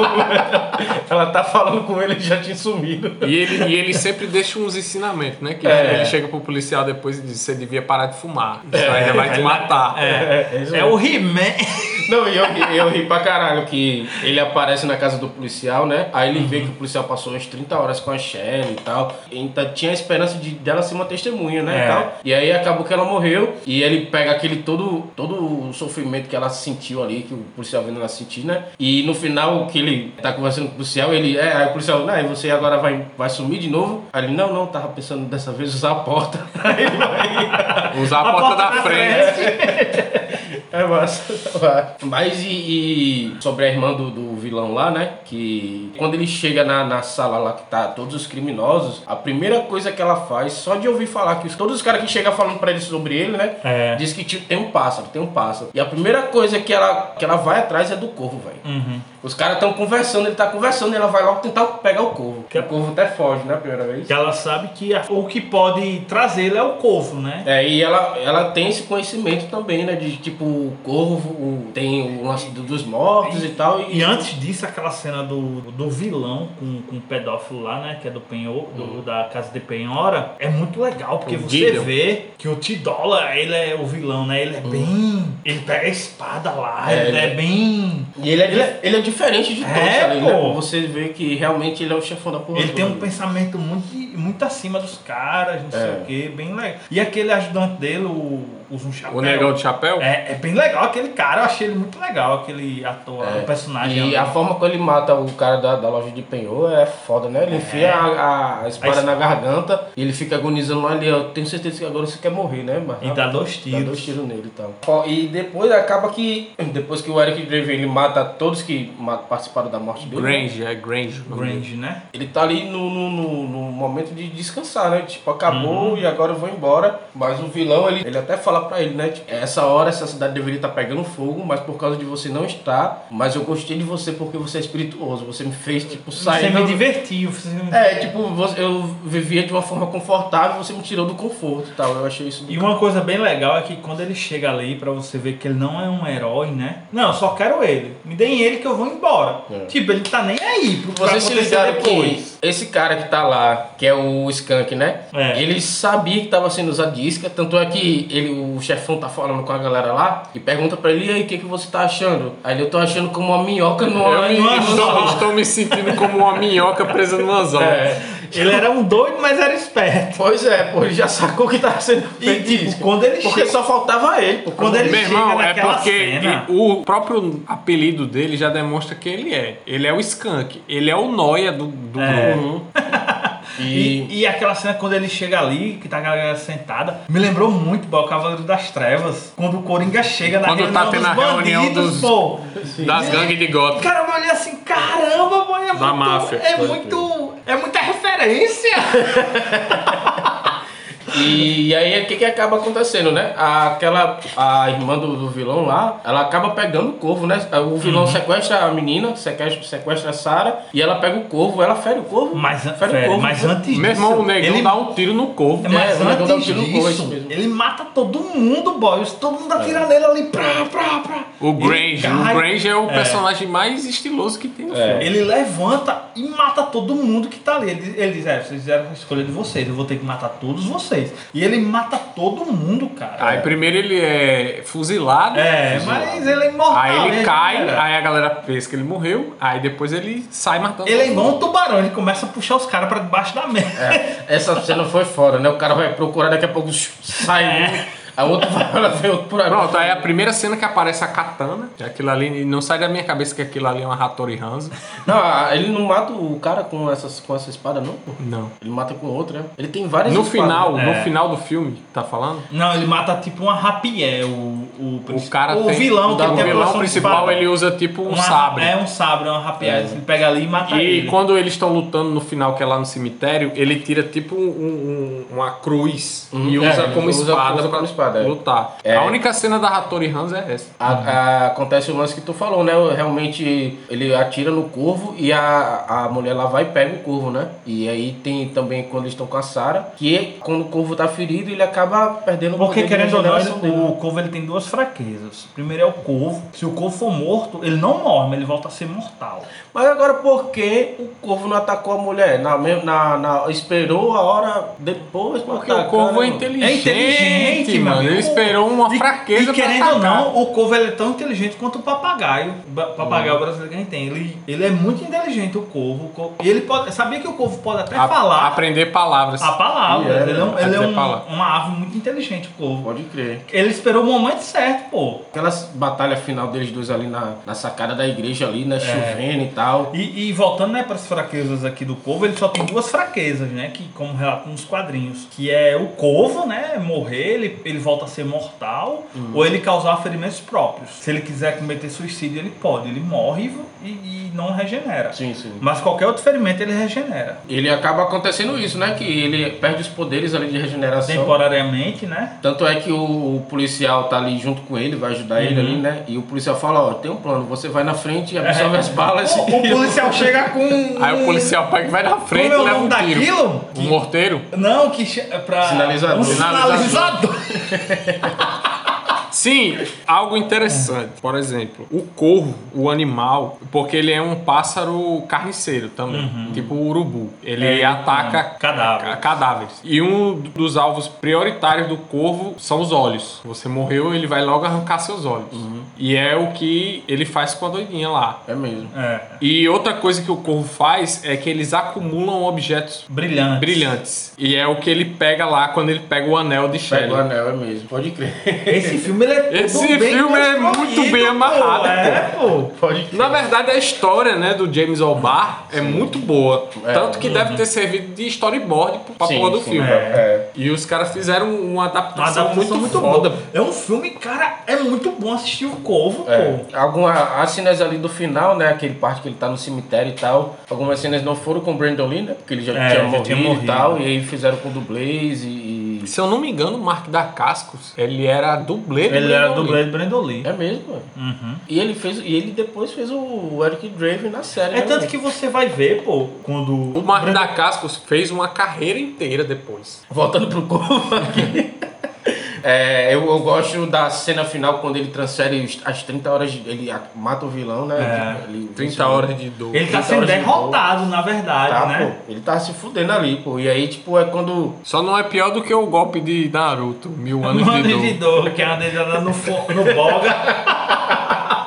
ela tá falando com ele e já tinha sumido. E ele, e ele sempre deixa uns ensinamentos, né? Que É. ele chega pro policial depois e diz: você devia parar de fumar. Isso ainda vai te matar. É, é É o He-Man. Não, e eu, ri- eu ri pra caralho que ele aparece na casa do policial, né? Aí ele vê que o policial passou umas 30 horas com a Shelly e tal. E ainda tinha a esperança de dela ser uma testemunha, né? É. E, tal. e aí acabou que ela morreu. E ele pega aquele todo, todo o sofrimento que ela sentiu ali, que o policial vendo ela sentir, né? E no final, que ele tá conversando com o policial, ele. É, aí o policial, né? E você agora vai, vai sumir de novo? Aí ele, não, não, tava pensando dessa vez usar a porta. Aí ele vai. Usar a, porta, da frente. É massa. Mas e, e sobre a irmã do, do vilão lá, né? Que quando ele chega na, na sala lá que tá todos os criminosos, a primeira coisa que ela faz, só de ouvir falar que os- todos os caras que chegam falando pra ele sobre ele, né? É. Diz que tipo, tem um pássaro, tem um pássaro. E a primeira coisa que ela, que ela vai atrás é do corvo, velho. Uhum. Os caras estão conversando, ele tá conversando e ela vai logo tentar pegar o corvo. Que- O corvo até foge, né? A primeira vez. Que ela sabe que a- o que pode trazê-lo é o corvo, né? É, e ela, ela tem esse conhecimento também, né? De tipo, o corvo, o- tem o lance do- dos mortos e tal. E antes disso, aquela cena do, do vilão com, com o pedófilo lá, né? Que é do penhor, do- da casa de penhora, é muito legal, porque O você Gideon. vê que o T-Dollar, ele é o vilão, né? Ele é bem. Ele pega a espada lá, É, ele é ele- bem. E ele é, di- ele é diferente de todos É, ali, pô. né? Você vê que realmente ele é o chefão da porra Ele tem um toda. pensamento muito, muito acima dos caras, não sei É. o que, bem legal. E aquele ajudante dele, o, usa um chapéu. O negão de chapéu? É, é bem legal aquele cara, eu achei ele muito legal, aquele ator, É. o personagem. E ali. a forma como ele mata o cara da, da loja de penhor é foda, né? Ele enfia a, a espada A na garganta e ele fica agonizando lá ali. Eu tenho certeza que agora você quer morrer, né? Mas, E dá dois Dá tiros. dois tiros nele e tal. E depois acaba que. Depois que o Eric Draven ele mata todos que participaram da morte dele. né? Grange, é Grange. Grange, né? Ele tá ali no, no, no- no momento de descansar, né? Tipo, acabou e agora eu vou embora. Mas o vilão, ele, ele até fala pra ele, né? Tipo, essa hora essa cidade deveria estar pegando fogo, mas por causa de você não estar. Mas eu gostei de você porque você é espirituoso. Você me fez, tipo, sair. Você me divertiu. Você. É, tipo, você- eu vivia de uma forma confortável você me tirou do conforto e tal. Eu achei isso. E uma coisa bem legal é que quando ele chega ali, pra você ver que ele não é um herói, né? Não, eu só quero ele. Me deem ele que eu vou embora. É. Tipo, ele tá nem aí pro Vocês se ligaram depois. esse cara que tá lá, que é o Skank, né? É. Ele sabia que tava sendo usado de isca, tanto é que ele, o chefão tá falando com a galera lá e pergunta pra ele, e aí, o que, que você tá achando? Aí ele, eu tô achando como uma minhoca no Eu Não, estou, me sentindo como uma minhoca presa no anzol. É. Ele era um doido, mas era esperto. Pois é, pô, ele já sacou que tava sendo E, feito de tipo, quando ele Porque chega- só faltava ele. Pô, Quando ele Meu chega irmão, é porque cena- o próprio apelido dele já demonstra quem ele é. Ele é o Skunk. Ele é o Noia do, do É. E, E, e aquela cena quando ele chega ali, que tá a galera sentada, me lembrou muito pô, o Cavaleiro das Trevas. Quando o Coringa chega na Quando reunião tá tendo dos a reunião dos- pô. Das gangues de Gotham. Cara, eu olhei assim, caramba, pô, é Da muito, máfia. É muito. É muita referência. E aí o que, que acaba acontecendo, né? Aquela a irmã do, do vilão lá, ela acaba pegando o corvo, né? O vilão Uhum. sequestra a menina, sequestra, sequestra a Sarah e ela pega o corvo, ela fere o corvo. Mas, fere fere, o corvo. mas antes disso. Meu irmão, o negão ele, dá um tiro no corvo. É, Mas É, o negão dá um antes tiro no corvo, é isso disso, mesmo. ele mata todo mundo, boy. Todo mundo atira nele ali, pra, pra, pra. O Ele Grange. O cai, Grange é o É. personagem mais estiloso que tem no É. filme. Ele levanta e mata todo mundo que tá ali. Ele, ele diz, é, vocês fizeram a escolha de vocês, eu vou ter que matar todos vocês. E ele mata todo mundo, cara. Aí primeiro ele é fuzilado. É, mas ele é imortal. Aí ele né, cai, galera? aí a galera pensa que ele morreu, aí depois ele sai matando. Ele é igual um tubarão, ele começa a puxar os caras pra debaixo da mesa. É, essa cena foi foda, né? O cara vai procurar, daqui a pouco sai É. a outra vai vem outro por aí. Pronto, aí a primeira cena que aparece a katana, que aquilo ali, não sai da minha cabeça que aquilo ali é uma Hattori Hanzo. Não, a- ele não mata o cara com, essas, com essa espada, não, pô. Não. Ele mata com outra, né? Ele tem várias No espadas, final, no É. final do filme, tá falando? Não, ele mata tipo uma rapié, o, o, O cara o tem- vilão que o tem a vilão de principal espada. ele usa tipo um Uma- sabre. É um sabre, é uma rapié. É. Ele pega ali e mata E ele. quando eles estão lutando no final, que é lá no cemitério, ele tira tipo um- um- uma cruz Uhum. e É, usa como usa- espada pra é. lutar. É. A única cena da Hattori Hanzo é essa. A- a- acontece o lance que tu falou, né? Realmente ele atira no corvo e a, a mulher lá vai e pega o corvo, né? E aí tem também quando eles estão com a Sarah, que quando o corvo tá ferido, ele acaba perdendo o Porque querendo ou não, o corvo ele tem duas fraquezas. Primeiro é o corvo. Se o corvo for morto, ele não morre, mas ele volta a ser mortal. Mas agora por que o corvo não atacou a mulher? Na, na, na- esperou a hora depois pra Porque o atacar, corvo é né, inteligente, É inteligente, mano. Mano. Ele esperou uma E- fraqueza E querendo pra ou não, o corvo ele é tão inteligente quanto o papagaio. O papagaio brasileiro que a gente tem. Ele, ele é muito inteligente, o corvo. O corvo- E ele pode. Sabia que o corvo pode até A- falar Aprender palavras. a palavra. Yeah, ele é, um- ele é um- palavra. uma ave muito inteligente, o corvo. Pode crer. Ele esperou o momento certo, pô. Aquela batalha final deles dois ali na, na sacada da igreja ali, É. né? Chovendo e tal. E, e voltando né, para as fraquezas aqui do Corvo, ele só tem duas fraquezas, né? Que, como relatam nos quadrinhos. Que é o Corvo, né? Morrer, ele, ele volta a ser mortal ou ele causar ferimentos próprios. Se ele quiser cometer suicídio, ele pode. Ele morre e, e não regenera. Sim, sim. Mas qualquer outro ferimento ele regenera. Ele acaba acontecendo isso, né? Que ele perde os poderes ali de regeneração. Temporariamente, né? Tanto é que o, policial tá ali junto com ele, vai ajudar ele ali, né? E o policial fala, ó, tem um plano, você vai na frente e absorve as balas. O, o policial chega com. Aí o policial pega e vai na frente Como é o nome um daquilo? Um morteiro? Não, que é pra. Sinalizador. Um sinalizador. Ha. Sim, algo interessante. Por exemplo, o corvo, o animal, porque ele é um pássaro carniceiro também, tipo o urubu. Ele É, ataca cadáver. ca- cadáveres. E um dos alvos prioritários do corvo são os olhos. Você morreu, ele vai logo arrancar seus olhos. E é o que ele faz com a doidinha lá. É mesmo. É. E outra coisa que o corvo faz é que eles acumulam objetos Brilhante. brilhantes. E é o que ele pega lá quando ele pega o anel de Pega Shelley. o anel, é mesmo. Pode crer. Esse filme ele é todo Esse bem filme é muito bem pô. amarrado, É, pô. Pode crer. Na verdade, a história né, do James O'Barr é muito boa. É. Tanto que deve ter servido de storyboard pra Sim, porra do sim, filme. é. E os caras fizeram uma Uma adaptação, adaptação muito, muito, foda. boa. É um filme, cara, é muito bom assistir o Corvo, É. pô. Alguma, as cenas ali do final, né? Aquele parte que ele tá no cemitério e tal. Algumas cenas não foram com o Brandon Lee, né? Porque ele já, É, tinha, já morrido tinha e morrido. tal. E aí fizeram com o dublês e. e- Se eu não me engano, o Mark da Cascos, ele era dublê do Ele era dublê de Brandon Lee. É mesmo, mano. Uhum. E ele fez. E ele depois fez o Eric Draven na série. É né, tanto que você vai ver, pô, quando. O Mark da Cascos fez uma carreira inteira depois. Voltando pro corpo aqui. É, eu, eu gosto da cena final quando ele transfere as 30 horas. de- Ele mata o vilão, né? É. Ele- 30 horas de dor. Ele tá 30 sendo horas de derrotado, na verdade, Tá, né? pô. Ele tá se fudendo ali, pô. E aí, tipo, é quando. Só não é pior do que o golpe de Naruto, mil anos Mano de dor. de dor, que é uma dedada no, no boga.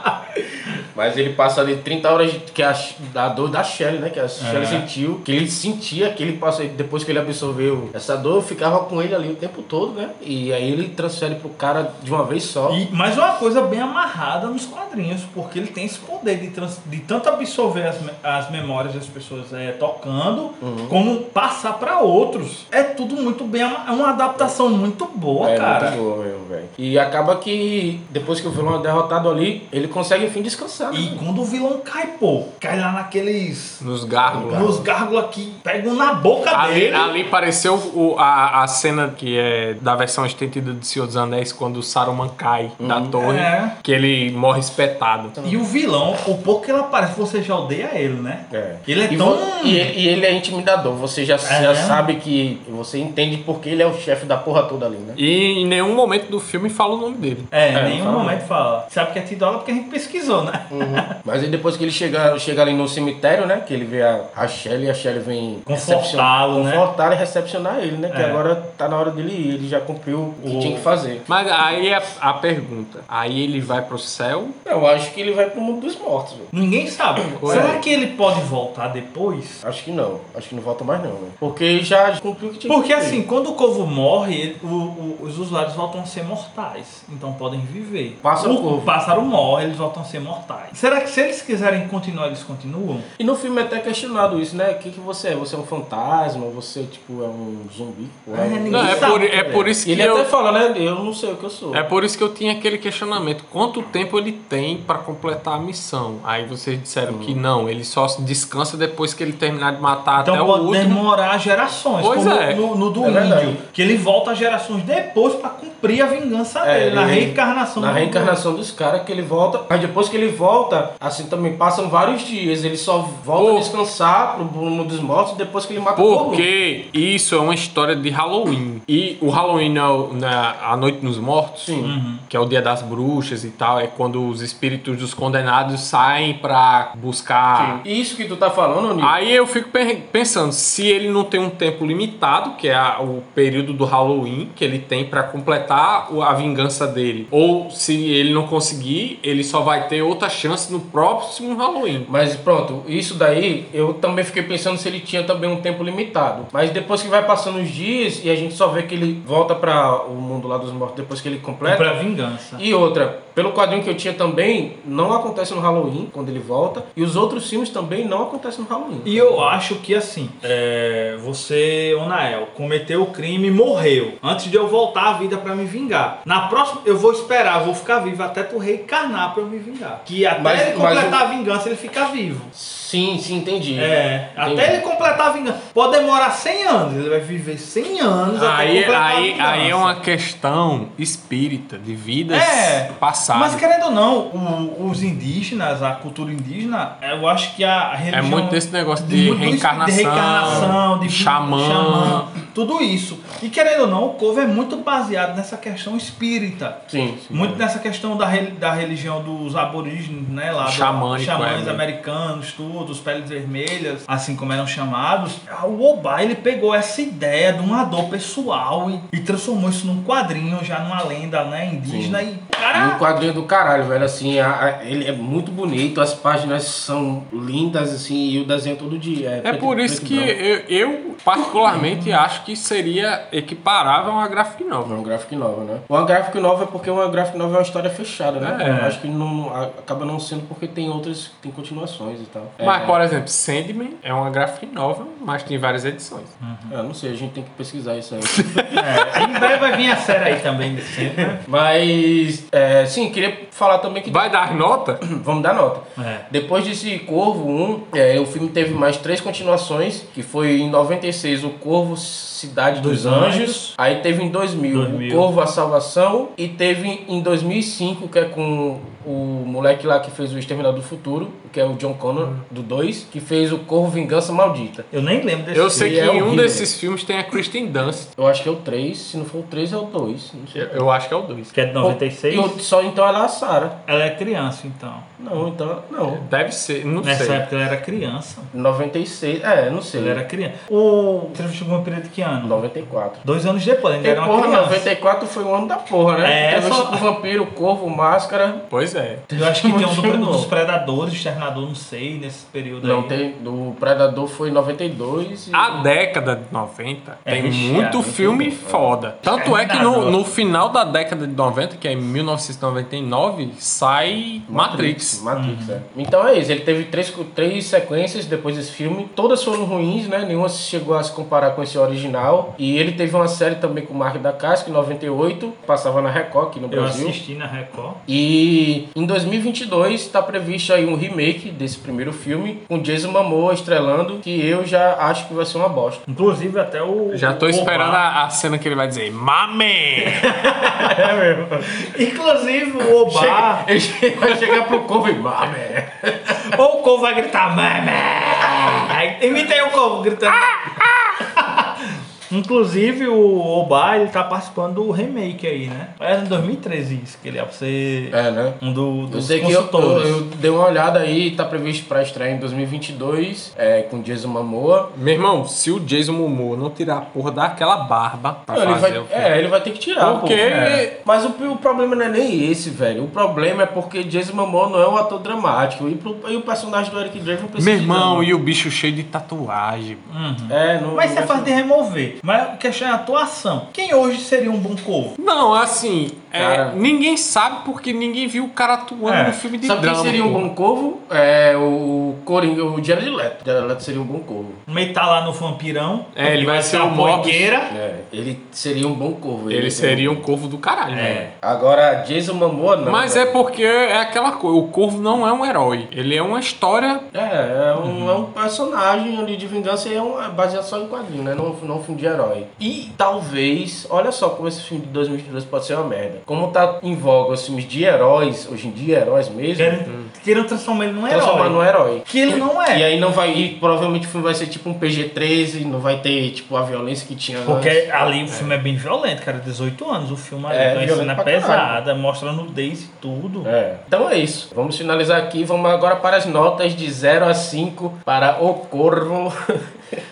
Mas ele passa ali 30 horas de, que é a, da dor da Shelly, né? Que a Shelly É. sentiu, que ele sentia que ele passou, depois que ele absorveu essa dor, ficava com ele ali o tempo todo, né? E aí ele transfere pro cara de uma vez só. E, mas uma coisa bem amarrada nos quadrinhos, porque ele tem esse poder de, trans- de tanto absorver as, as memórias das pessoas é, tocando, Uhum. como passar pra outros. É tudo muito bem, é uma adaptação muito boa, é cara. muito boa mesmo, velho. E acaba que depois que o vilão é derrotado ali, ele consegue enfim descansar. né? E quando o vilão cai, pô, cai lá naqueles. Nos gárgulas. Nos gárgulas que pegam na boca Ali, dele. ali pareceu o- a, a cena que é da versão estendida de Senhor dos Anéis, quando o Saruman cai da torre, É. que ele morre espetado. E o vilão, o pouco que ele aparece, você já odeia ele, né? É. Ele é e, tão. e ele, e ele é intimidador, você já, É. já sabe que. Você entende porque ele é o chefe da porra toda ali, né? E em nenhum momento do filme fala o nome dele. É, em É, nenhum fala. momento fala. Sabe que é Tidola porque a gente pesquisou, né? Mas aí depois que ele chega, chega ali no cemitério, né? Que ele vê a, a Shelly e a Shelly vem Confortá-lo, né? Confortá-lo e recepcionar ele, né? Que É. agora tá na hora dele ir, ele já cumpriu o que tinha que fazer. Mas aí é a pergunta: aí ele vai pro céu? Eu acho que ele vai pro mundo dos mortos, velho. Ninguém sabe. Ué. Será que ele pode voltar depois? Acho que não. Acho que não volta mais não. Porque já cumpriu o que tinha Porque que assim, quando o Corvo morre, ele- o- o- os usuários voltam a ser mortais. Então podem viver. Pássaro o Corvo. pássaro morre, eles voltam a ser mortais. Será que se eles quiserem continuar, eles continuam? E no filme é até questionado isso, né? O que, que você é? Você é um fantasma? Você, tipo, é um zumbi? É, um- ninguém Não, é sabe, por, é por isso que ele eu. até fala, né? Eu não sei o que eu sou. É por isso que eu tinha aquele questionamento. Quanto tempo ele tem pra completar a missão? Aí vocês disseram que não, ele só descansa depois que ele terminar de matar Então até o pode último. demorar gerações. Pois como é. no, no do É índio. Que ele volta gerações depois pra cumprir a vingança É, dele. Na reencarnação Na reencarnação dos caras que ele volta. Mas depois que ele volta, assim também passam vários dias. Ele só volta Pô. a descansar pro mundo dos mortos depois que ele mata todo mundo. Porque isso é uma história de Halloween. E o Halloween é o- na, a Noite dos Mortos, Sim. que é o dia das bruxas e tal, é quando os espíritos dos condenados saem pra buscar. E isso que tu tá falando, Nil, Aí eu fico pe- pensando, se ele não tem um tempo limitado, que é a- o período do Halloween que ele tem pra completar a vingança dele, ou se ele não conseguir, ele só vai ter outra chance no próximo Halloween. Mas pronto, isso daí eu também fiquei pensando se ele tinha também um tempo limitado. Mas depois que vai passando os dias e a gente só vê que ele volta para o mundo lá dos mortos depois que ele completa. Pra vingança. E outra, pelo quadrinho que eu tinha também, não acontece no Halloween, quando ele volta. E os outros filmes também não acontecem no Halloween. E eu acho que assim, é, você, Onael, cometeu o crime e morreu. Antes de eu voltar à vida pra me vingar. Vingar. Na próxima, eu vou esperar, vou ficar vivo até tu reencarnar pra eu me vingar. Que até Mas- ele mas completar a vingança, ele fica vivo. Sim, sim, entendi. É, Entendi. até ele completar a vingança. Pode demorar 100 anos, ele vai viver 100 anos até Aí, completar a aí, vingança. aí é uma questão espírita, de vidas É, passadas. Mas querendo ou não, o- os indígenas, a cultura indígena, eu acho que a religião... É muito desse negócio de do- reencarnação, de reencarnação, de xamã. tudo isso. E querendo ou não, o Corvo é muito baseado nessa questão espírita. Sim, sim. Muito nessa questão da, da religião dos aborígenes, né? Lá do- Xamânico, xamãs é. americanos, tudo, os peles vermelhas, assim como eram chamados. O Oba, ele pegou essa ideia de uma dor pessoal e, e transformou isso num quadrinho, já numa lenda, né? Indígena. E, E um quadrinho do caralho, velho, assim, a- a- ele é muito bonito, as páginas são lindas, assim, e o desenho todo dia. É preto- por isso que eu, eu, particularmente acho que seria equiparável a uma graphic É novel. um graphic novel, né? Uma graphic novel é porque uma graphic novel é uma história fechada, né? É. Eu acho que não, acaba não sendo porque tem outras, tem continuações e tal. É, Mas, por exemplo, Sandman é uma graphic novel, mas tem várias edições. é, eu não sei, a gente tem que pesquisar isso aí. é, em breve vai vir a série aí também desse né? Mas, é, sim, queria falar também que... Vai dar nota? Vamos dar nota. É. Depois desse Corvo 1, é, o filme teve mais três continuações, que foi em 96 o Corvo Cidade dos, Dos Anjos, Anjos. aí teve em 2000, 2000. o Corvo A Salvação e teve em 2005 que é com o moleque lá que fez o Exterminador do Futuro, que é o John Connor do 2, que fez o Corvo Vingança Maldita. Eu nem lembro desse Eu sei Esse que é em um horrível. desses filmes tem a Kristen Dunst. Eu acho que é o 3, se não for o 3 é o 2, não sei. Eu- Eu acho que é o 2. Que é de 96. E o- só então ela é a Sarah. Ela é criança, então. Não, então, não. Deve ser, não Nessa sei. época ela era criança. 96, é, não sei. Ela era criança. O Entrevista com o Vampiro de que ano? 94. Dois anos depois, ainda E, era uma porra, criança. 94 foi o ano da porra, né? É, Entrevista só- com o vampiro, corvo, máscara. Pois é. Eu acho que tem um do- dos Predadores, Exterminador, não sei, nesse período Não, aí. tem. Do Predador foi em 92 e. A década de 90 É tem recheado, muito filme bom. foda. Tanto é que no, no final da década de 90, que é em 1999, sai Matrix. Matrix, é. Então é isso, ele teve três, três sequências depois desse filme. Todas foram ruins, né? Nenhuma chegou a se comparar com esse original. E ele teve uma série também com o Mark da Casca em 98, passava na Record aqui no Eu Brasil. assisti na Record. E em 2022 está previsto aí um remake desse primeiro filme com Jason Momoa estrelando, que eu já acho que vai ser uma bosta. Inclusive até o. Já tô o esperando a, a cena que ele vai dizer, Mame! É mesmo. Inclusive o Oba. Ele vai chegar pro Corvo e mame. Ou o Corvo vai gritar Imita aí o Corvo gritando. Inclusive o Oba, ele tá participando do remake aí, né? Era em 2013 isso, que ele ia ser É, né? um do, Eu dos sei que eu, eu, consultores. eu dei uma olhada aí, tá previsto pra estreia em 2022, é, com Jason Momoa. Meu irmão, se o Jason Momoa não tirar a porra daquela barba pra Não, ele fazer vai, o filme. é, ele vai ter que tirar. Porque- pô. É. Mas o, o problema não é nem esse, velho. O problema é porque Jason Momoa não é um ator dramático. E, pro- e o personagem do Eric Draven precisa Meu irmão, e o bicho cheio de tatuagem. É, não, Mas isso é não fácil de remover. Mas a questão é a atuação. Quem hoje seria um bom Corvo? Não, assim, é, ninguém sabe porque ninguém viu o cara atuando É. no filme de Sabe drama. quem seria um bom corvo? É o Coringa, o Jared Leto. Jared Leto seria um bom corvo. Meio tá lá no vampirão. É, ele vai ser o uma poiqueira. É, ele seria um bom corvo. Ele seria um corvo do caralho, né? É. Agora, Jason Momoa não. Mas velho. é porque é aquela coisa, o Corvo não é um herói. Ele é uma história. É, é um, é um personagem ali de vingança e é, um, é baseado só em quadrinho, né? Não, não um filme de herói. E talvez, olha só como esse filme de 2022 pode ser uma merda. Como tá em voga os filmes de heróis, hoje em dia, heróis mesmo, Querem, queiram transformar ele num transformar herói. num herói. Que ele não é. E aí não vai. E provavelmente o filme vai ser tipo um PG-13, não vai ter tipo a violência que tinha Porque antes. ali o filme é bem violento, cara. 18 anos o filme ali. É, É, uma cena pesada, mostra nudez e tudo. É. Então é isso. Vamos finalizar aqui. Vamos agora para as notas de 0 a 5 para O Corvo.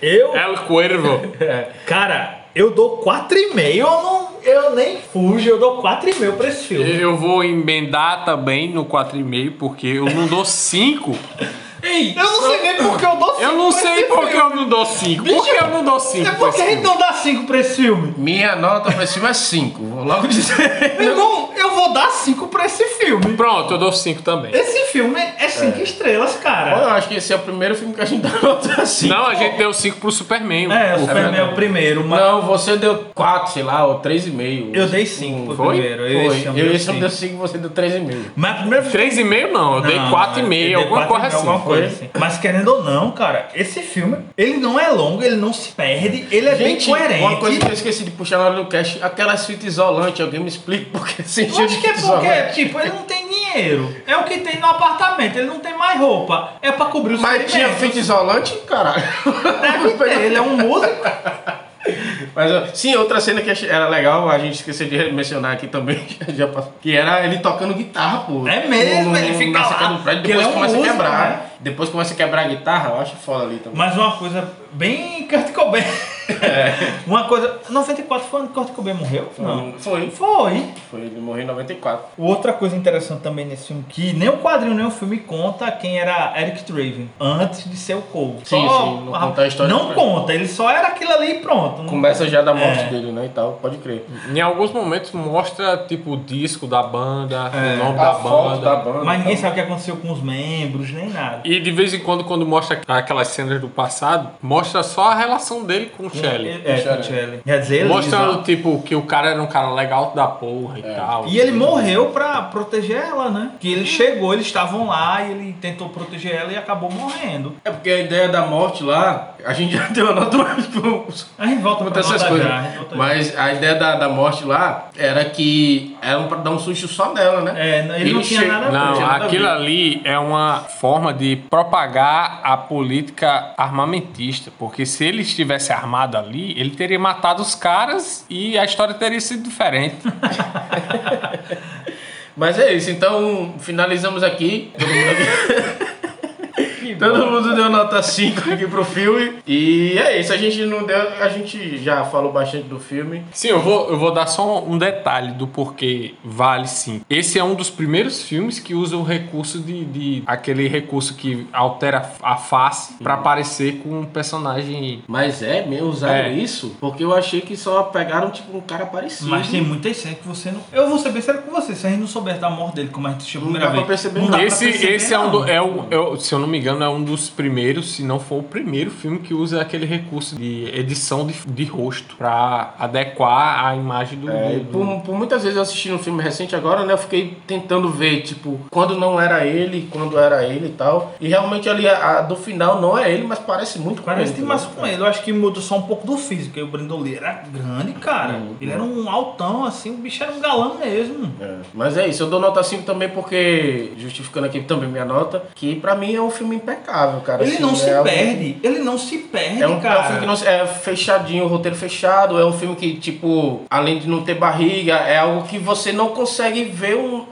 Eu, El Cuervo. É. cara, eu dou 4,5. Eu não. Eu nem fujo, eu dou 4,5 pra esse filme. Eu vou emendar também no 4,5, porque eu não dou 5. Ei, Eu não sei nem porque eu dou 5. Eu não sei porque eu não dou 5. Por que eu não dou 5? É porque a gente não dá 5 pra esse filme. Minha nota para esse filme é 5. Vou logo dizer. Meu irmão, eu vou dar 5 pra esse filme. filme. Pronto, eu dou 5 também. Esse filme é 5 estrelas, cara. Eu acho que esse é o primeiro filme que a gente dá nota assim. Não, a gente deu 5 pro Superman. É, o O- Superman é o primeiro, mas Não, você deu 4, sei lá, ou 3,5. eu dei 5 pro Foi? primeiro. Foi. Eu eu dei esse eu cinco. deu 5 você deu 3,5. Mas a primeira 3,5 não, eu dei Não, 4,5, eu dei alguma quatro e coisa assim. Coisa assim. Mas querendo ou não, cara, esse filme, ele não é longo, ele não se perde, ele é Gente, bem coerente. uma coisa que eu esqueci de puxar na hora do cast, aquelas fitas isolantes, alguém me explica por que você Eu acho que é porque, tipo, ele não tem dinheiro. É o que tem no apartamento, ele não tem mais roupa. É pra cobrir os Mas tinha fita isolante, caralho. Deve ter, ele é um músico. Mas, sim, outra cena que era legal, a gente esqueceu de mencionar aqui também, já que era ele tocando guitarra, pô. É mesmo, ele fica lá, do prédio, depois é um começa músico, a quebrar. né? Depois começa a quebrar a guitarra, eu acho foda ali também. Mas uma coisa bem Kurt Cobain. É. Uma coisa. 94 foi quando Kurt Cobain morreu? Não. Foi. Foi. Foi, ele morreu em 94. Outra coisa interessante também nesse filme, que nem o quadrinho nem o filme conta quem era Eric Draven antes de ser o Cole. Sim, sim, não conta a história Não conta, ele só era aquilo ali e pronto. Começa já da morte É. dele, né, e tal, pode crer. Em alguns momentos mostra, tipo, o disco da banda, É, o nome A da foto banda. da banda. Mas ninguém tal. sabe o que aconteceu com os membros, nem nada. E de vez em quando, quando mostra aquelas cenas do passado, mostra só a relação dele com o Shelley. É, Shelley. Quer dizer, ele Mostrando, tipo, que o cara era um cara legal da porra e tal. E ele morreu pra proteger ela, né? Que ele chegou, eles estavam lá e ele tentou proteger ela e acabou morrendo. É porque a ideia da morte lá, a gente já deu a nota A gente volta pra essas coisas. já, a. Mas a ideia da, da morte lá era que era pra dar um susto só nela, né? É, ele não tinha nada a ver. Não, tinha nada aquilo ver. ali é uma forma de propagar a política armamentista. Porque se ele estivesse armado ali, ele teria matado os caras e a história teria sido diferente. Mas é isso, então finalizamos aqui. Todo mundo, deu nota 5 aqui pro filme. E é isso, a gente não deu. A gente já falou bastante do filme. Sim, eu vou, eu vou dar só um detalhe do porquê vale sim. Esse é um dos primeiros filmes que usa o recurso de. de- aquele recurso que altera a face pra parecer com um personagem. Mas é mesmo, usaram É. isso? Porque eu achei que só pegaram tipo um cara parecido. Mas tem muitas cenas que você não. Eu vou ser bem sério com você. Se a gente não souber da morte dele, como a gente chegou a Não primeira dá pra vez. perceber não dá pra Esse, perceber, esse é um do, é o, é o- se eu não me engano, é um dos primeiros, se não for o primeiro filme que usa aquele recurso de edição de, de rosto pra adequar a imagem do. É, do- por, por muitas vezes eu assisti um filme recente agora, né? Eu fiquei tentando ver, tipo, quando não era ele, quando era ele e tal. E realmente ali a, a do final não é ele, mas parece muito com Parece ele. demais entendeu? com ele. Eu acho que mudou só um pouco do físico. O Brandon Lee era grande, cara. Uhum. Ele era um altão, assim. O bicho era um galã mesmo. É, Mas é isso, eu dou nota 5 também porque, justificando aqui também minha nota, que pra mim é um filme impecável, cara. Ele assim, não se é perde. Ele não se perde, É um, é um cara. filme que não, é fechadinho, roteiro fechado, é um filme que, tipo, além de não ter barriga, é algo que você não consegue ver um.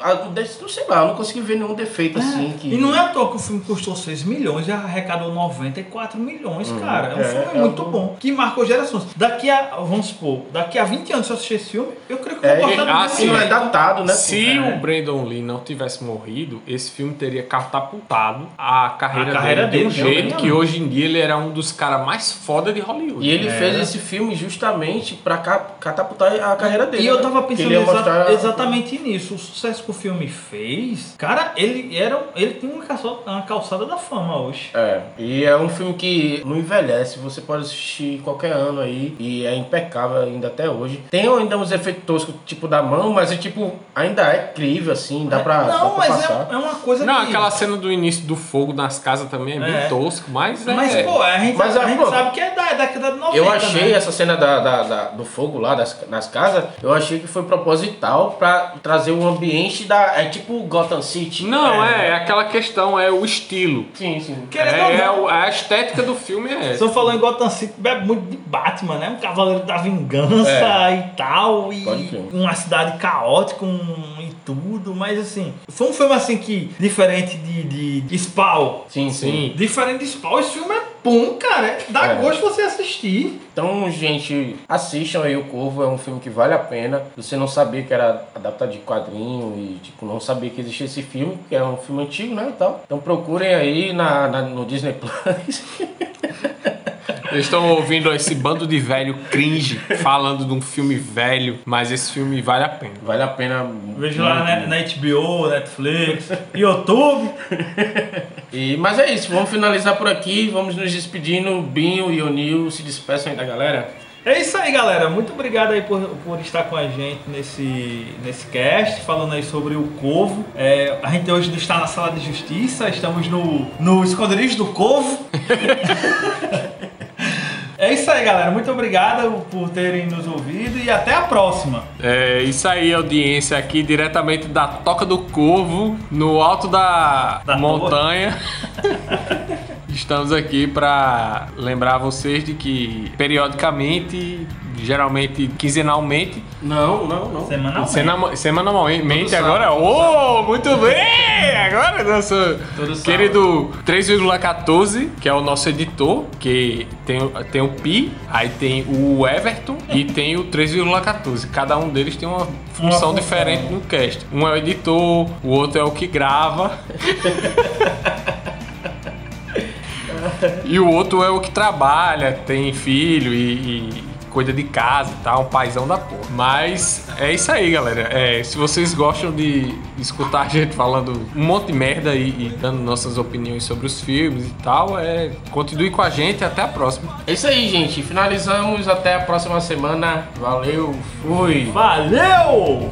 Não sei lá, eu não consegui ver nenhum defeito assim. Que... E não é à toa que o filme custou 6 milhões e arrecadou 94 milhões, cara. É um É, filme é muito um- bom. Que marcou gerações. Daqui a, vamos supor, daqui a 20 anos se eu assistir esse filme, eu creio que eu É, vou gostar assim, é datado, né? Se É. o Brandon Lee não tivesse morrido, esse filme teria catapultado a carreira, A carreira dele, de um dele, jeito que hoje em dia ele era um dos caras mais foda de Hollywood. E ele É. fez esse filme justamente pra ca- catapultar a carreira dele. E eu né? tava pensando exa- mostrar- exatamente nisso. O sucesso que o filme fez, cara, ele era. Ele tem uma calçada, uma calçada da fama hoje. É, e é um filme que não envelhece, você pode assistir qualquer ano aí, e é impecável ainda até hoje. Tem ainda uns efeitos toscos, tipo da mão, mas é tipo, ainda é incrível, assim, dá pra, dá não, pra mas passar. é, é uma coisa Não, que. aquela cena do início do fogo nas casas também é bem É. tosco, mas é. Mas, pô, a gente, Mas, a ah, gente pronto. sabe que é da década de 90. Eu achei né? essa cena da, da- da- do fogo lá das, nas casas, eu achei que foi proposital pra trazer o ambiente da. É tipo Gotham City. Não, é, é aquela questão, é o estilo. Sim, sim. Querendo É, ou é não, a estética do filme é essa. eu falando em Gotham City, bebe muito de Batman, né? Um cavaleiro da vingança É. e tal, e uma cidade caótica um, e tudo, mas assim, foi um filme assim que, diferente de, de Spawn, Sim, sim. Sim. diferente de Spawn, esse filme é bom, cara, é- dá É. gosto você assistir. Então, gente, assistam aí o Corvo, é um filme que vale a pena. Você não sabia que era adaptado de quadrinho e, tipo, não sabia que existia esse filme, que é um filme antigo, né, e tal. Então procurem aí na, na- no Disney Plus. Vocês estão ouvindo esse bando de velho cringe falando de um filme velho, mas esse filme vale a pena. Vale a pena. Vejo lá na, na HBO, Netflix, YouTube. E, mas é isso, vamos finalizar por aqui. Vamos nos despedindo. Binho e O'Neill se despeçam aí da galera. É isso aí, galera. Muito obrigado aí por, por estar com a gente nesse, nesse cast, falando aí sobre o Corvo. É, a gente hoje não está na sala de justiça, estamos no, no esconderijo do Corvo. é isso aí, galera. Muito obrigado por terem nos ouvido e até a próxima. É isso aí, audiência, aqui diretamente da Toca do Corvo, no alto da, Da montanha. Estamos aqui para lembrar vocês de que periodicamente, geralmente quinzenalmente, Não, não, não. Semanalmente. Sena- semanalmente Todo agora. sábado. Oh, muito bem! Agora nosso Todo querido 3,14, que é o nosso editor, que tem, o- tem o Pi, aí tem o Everton e tem o 3,14. Cada um deles tem uma função função. diferente no cast. Um é o editor, o outro é o que grava. e o outro é o que trabalha, tem filho e, e cuida de casa e tal, um paizão da porra. Mas é isso aí, galera. É, se vocês gostam de escutar a gente falando um monte de merda e, e, dando nossas opiniões sobre os filmes e tal, é, continue com a gente. Até a próxima. É isso aí, gente. Finalizamos. Até a próxima semana. Valeu. Fui. Valeu!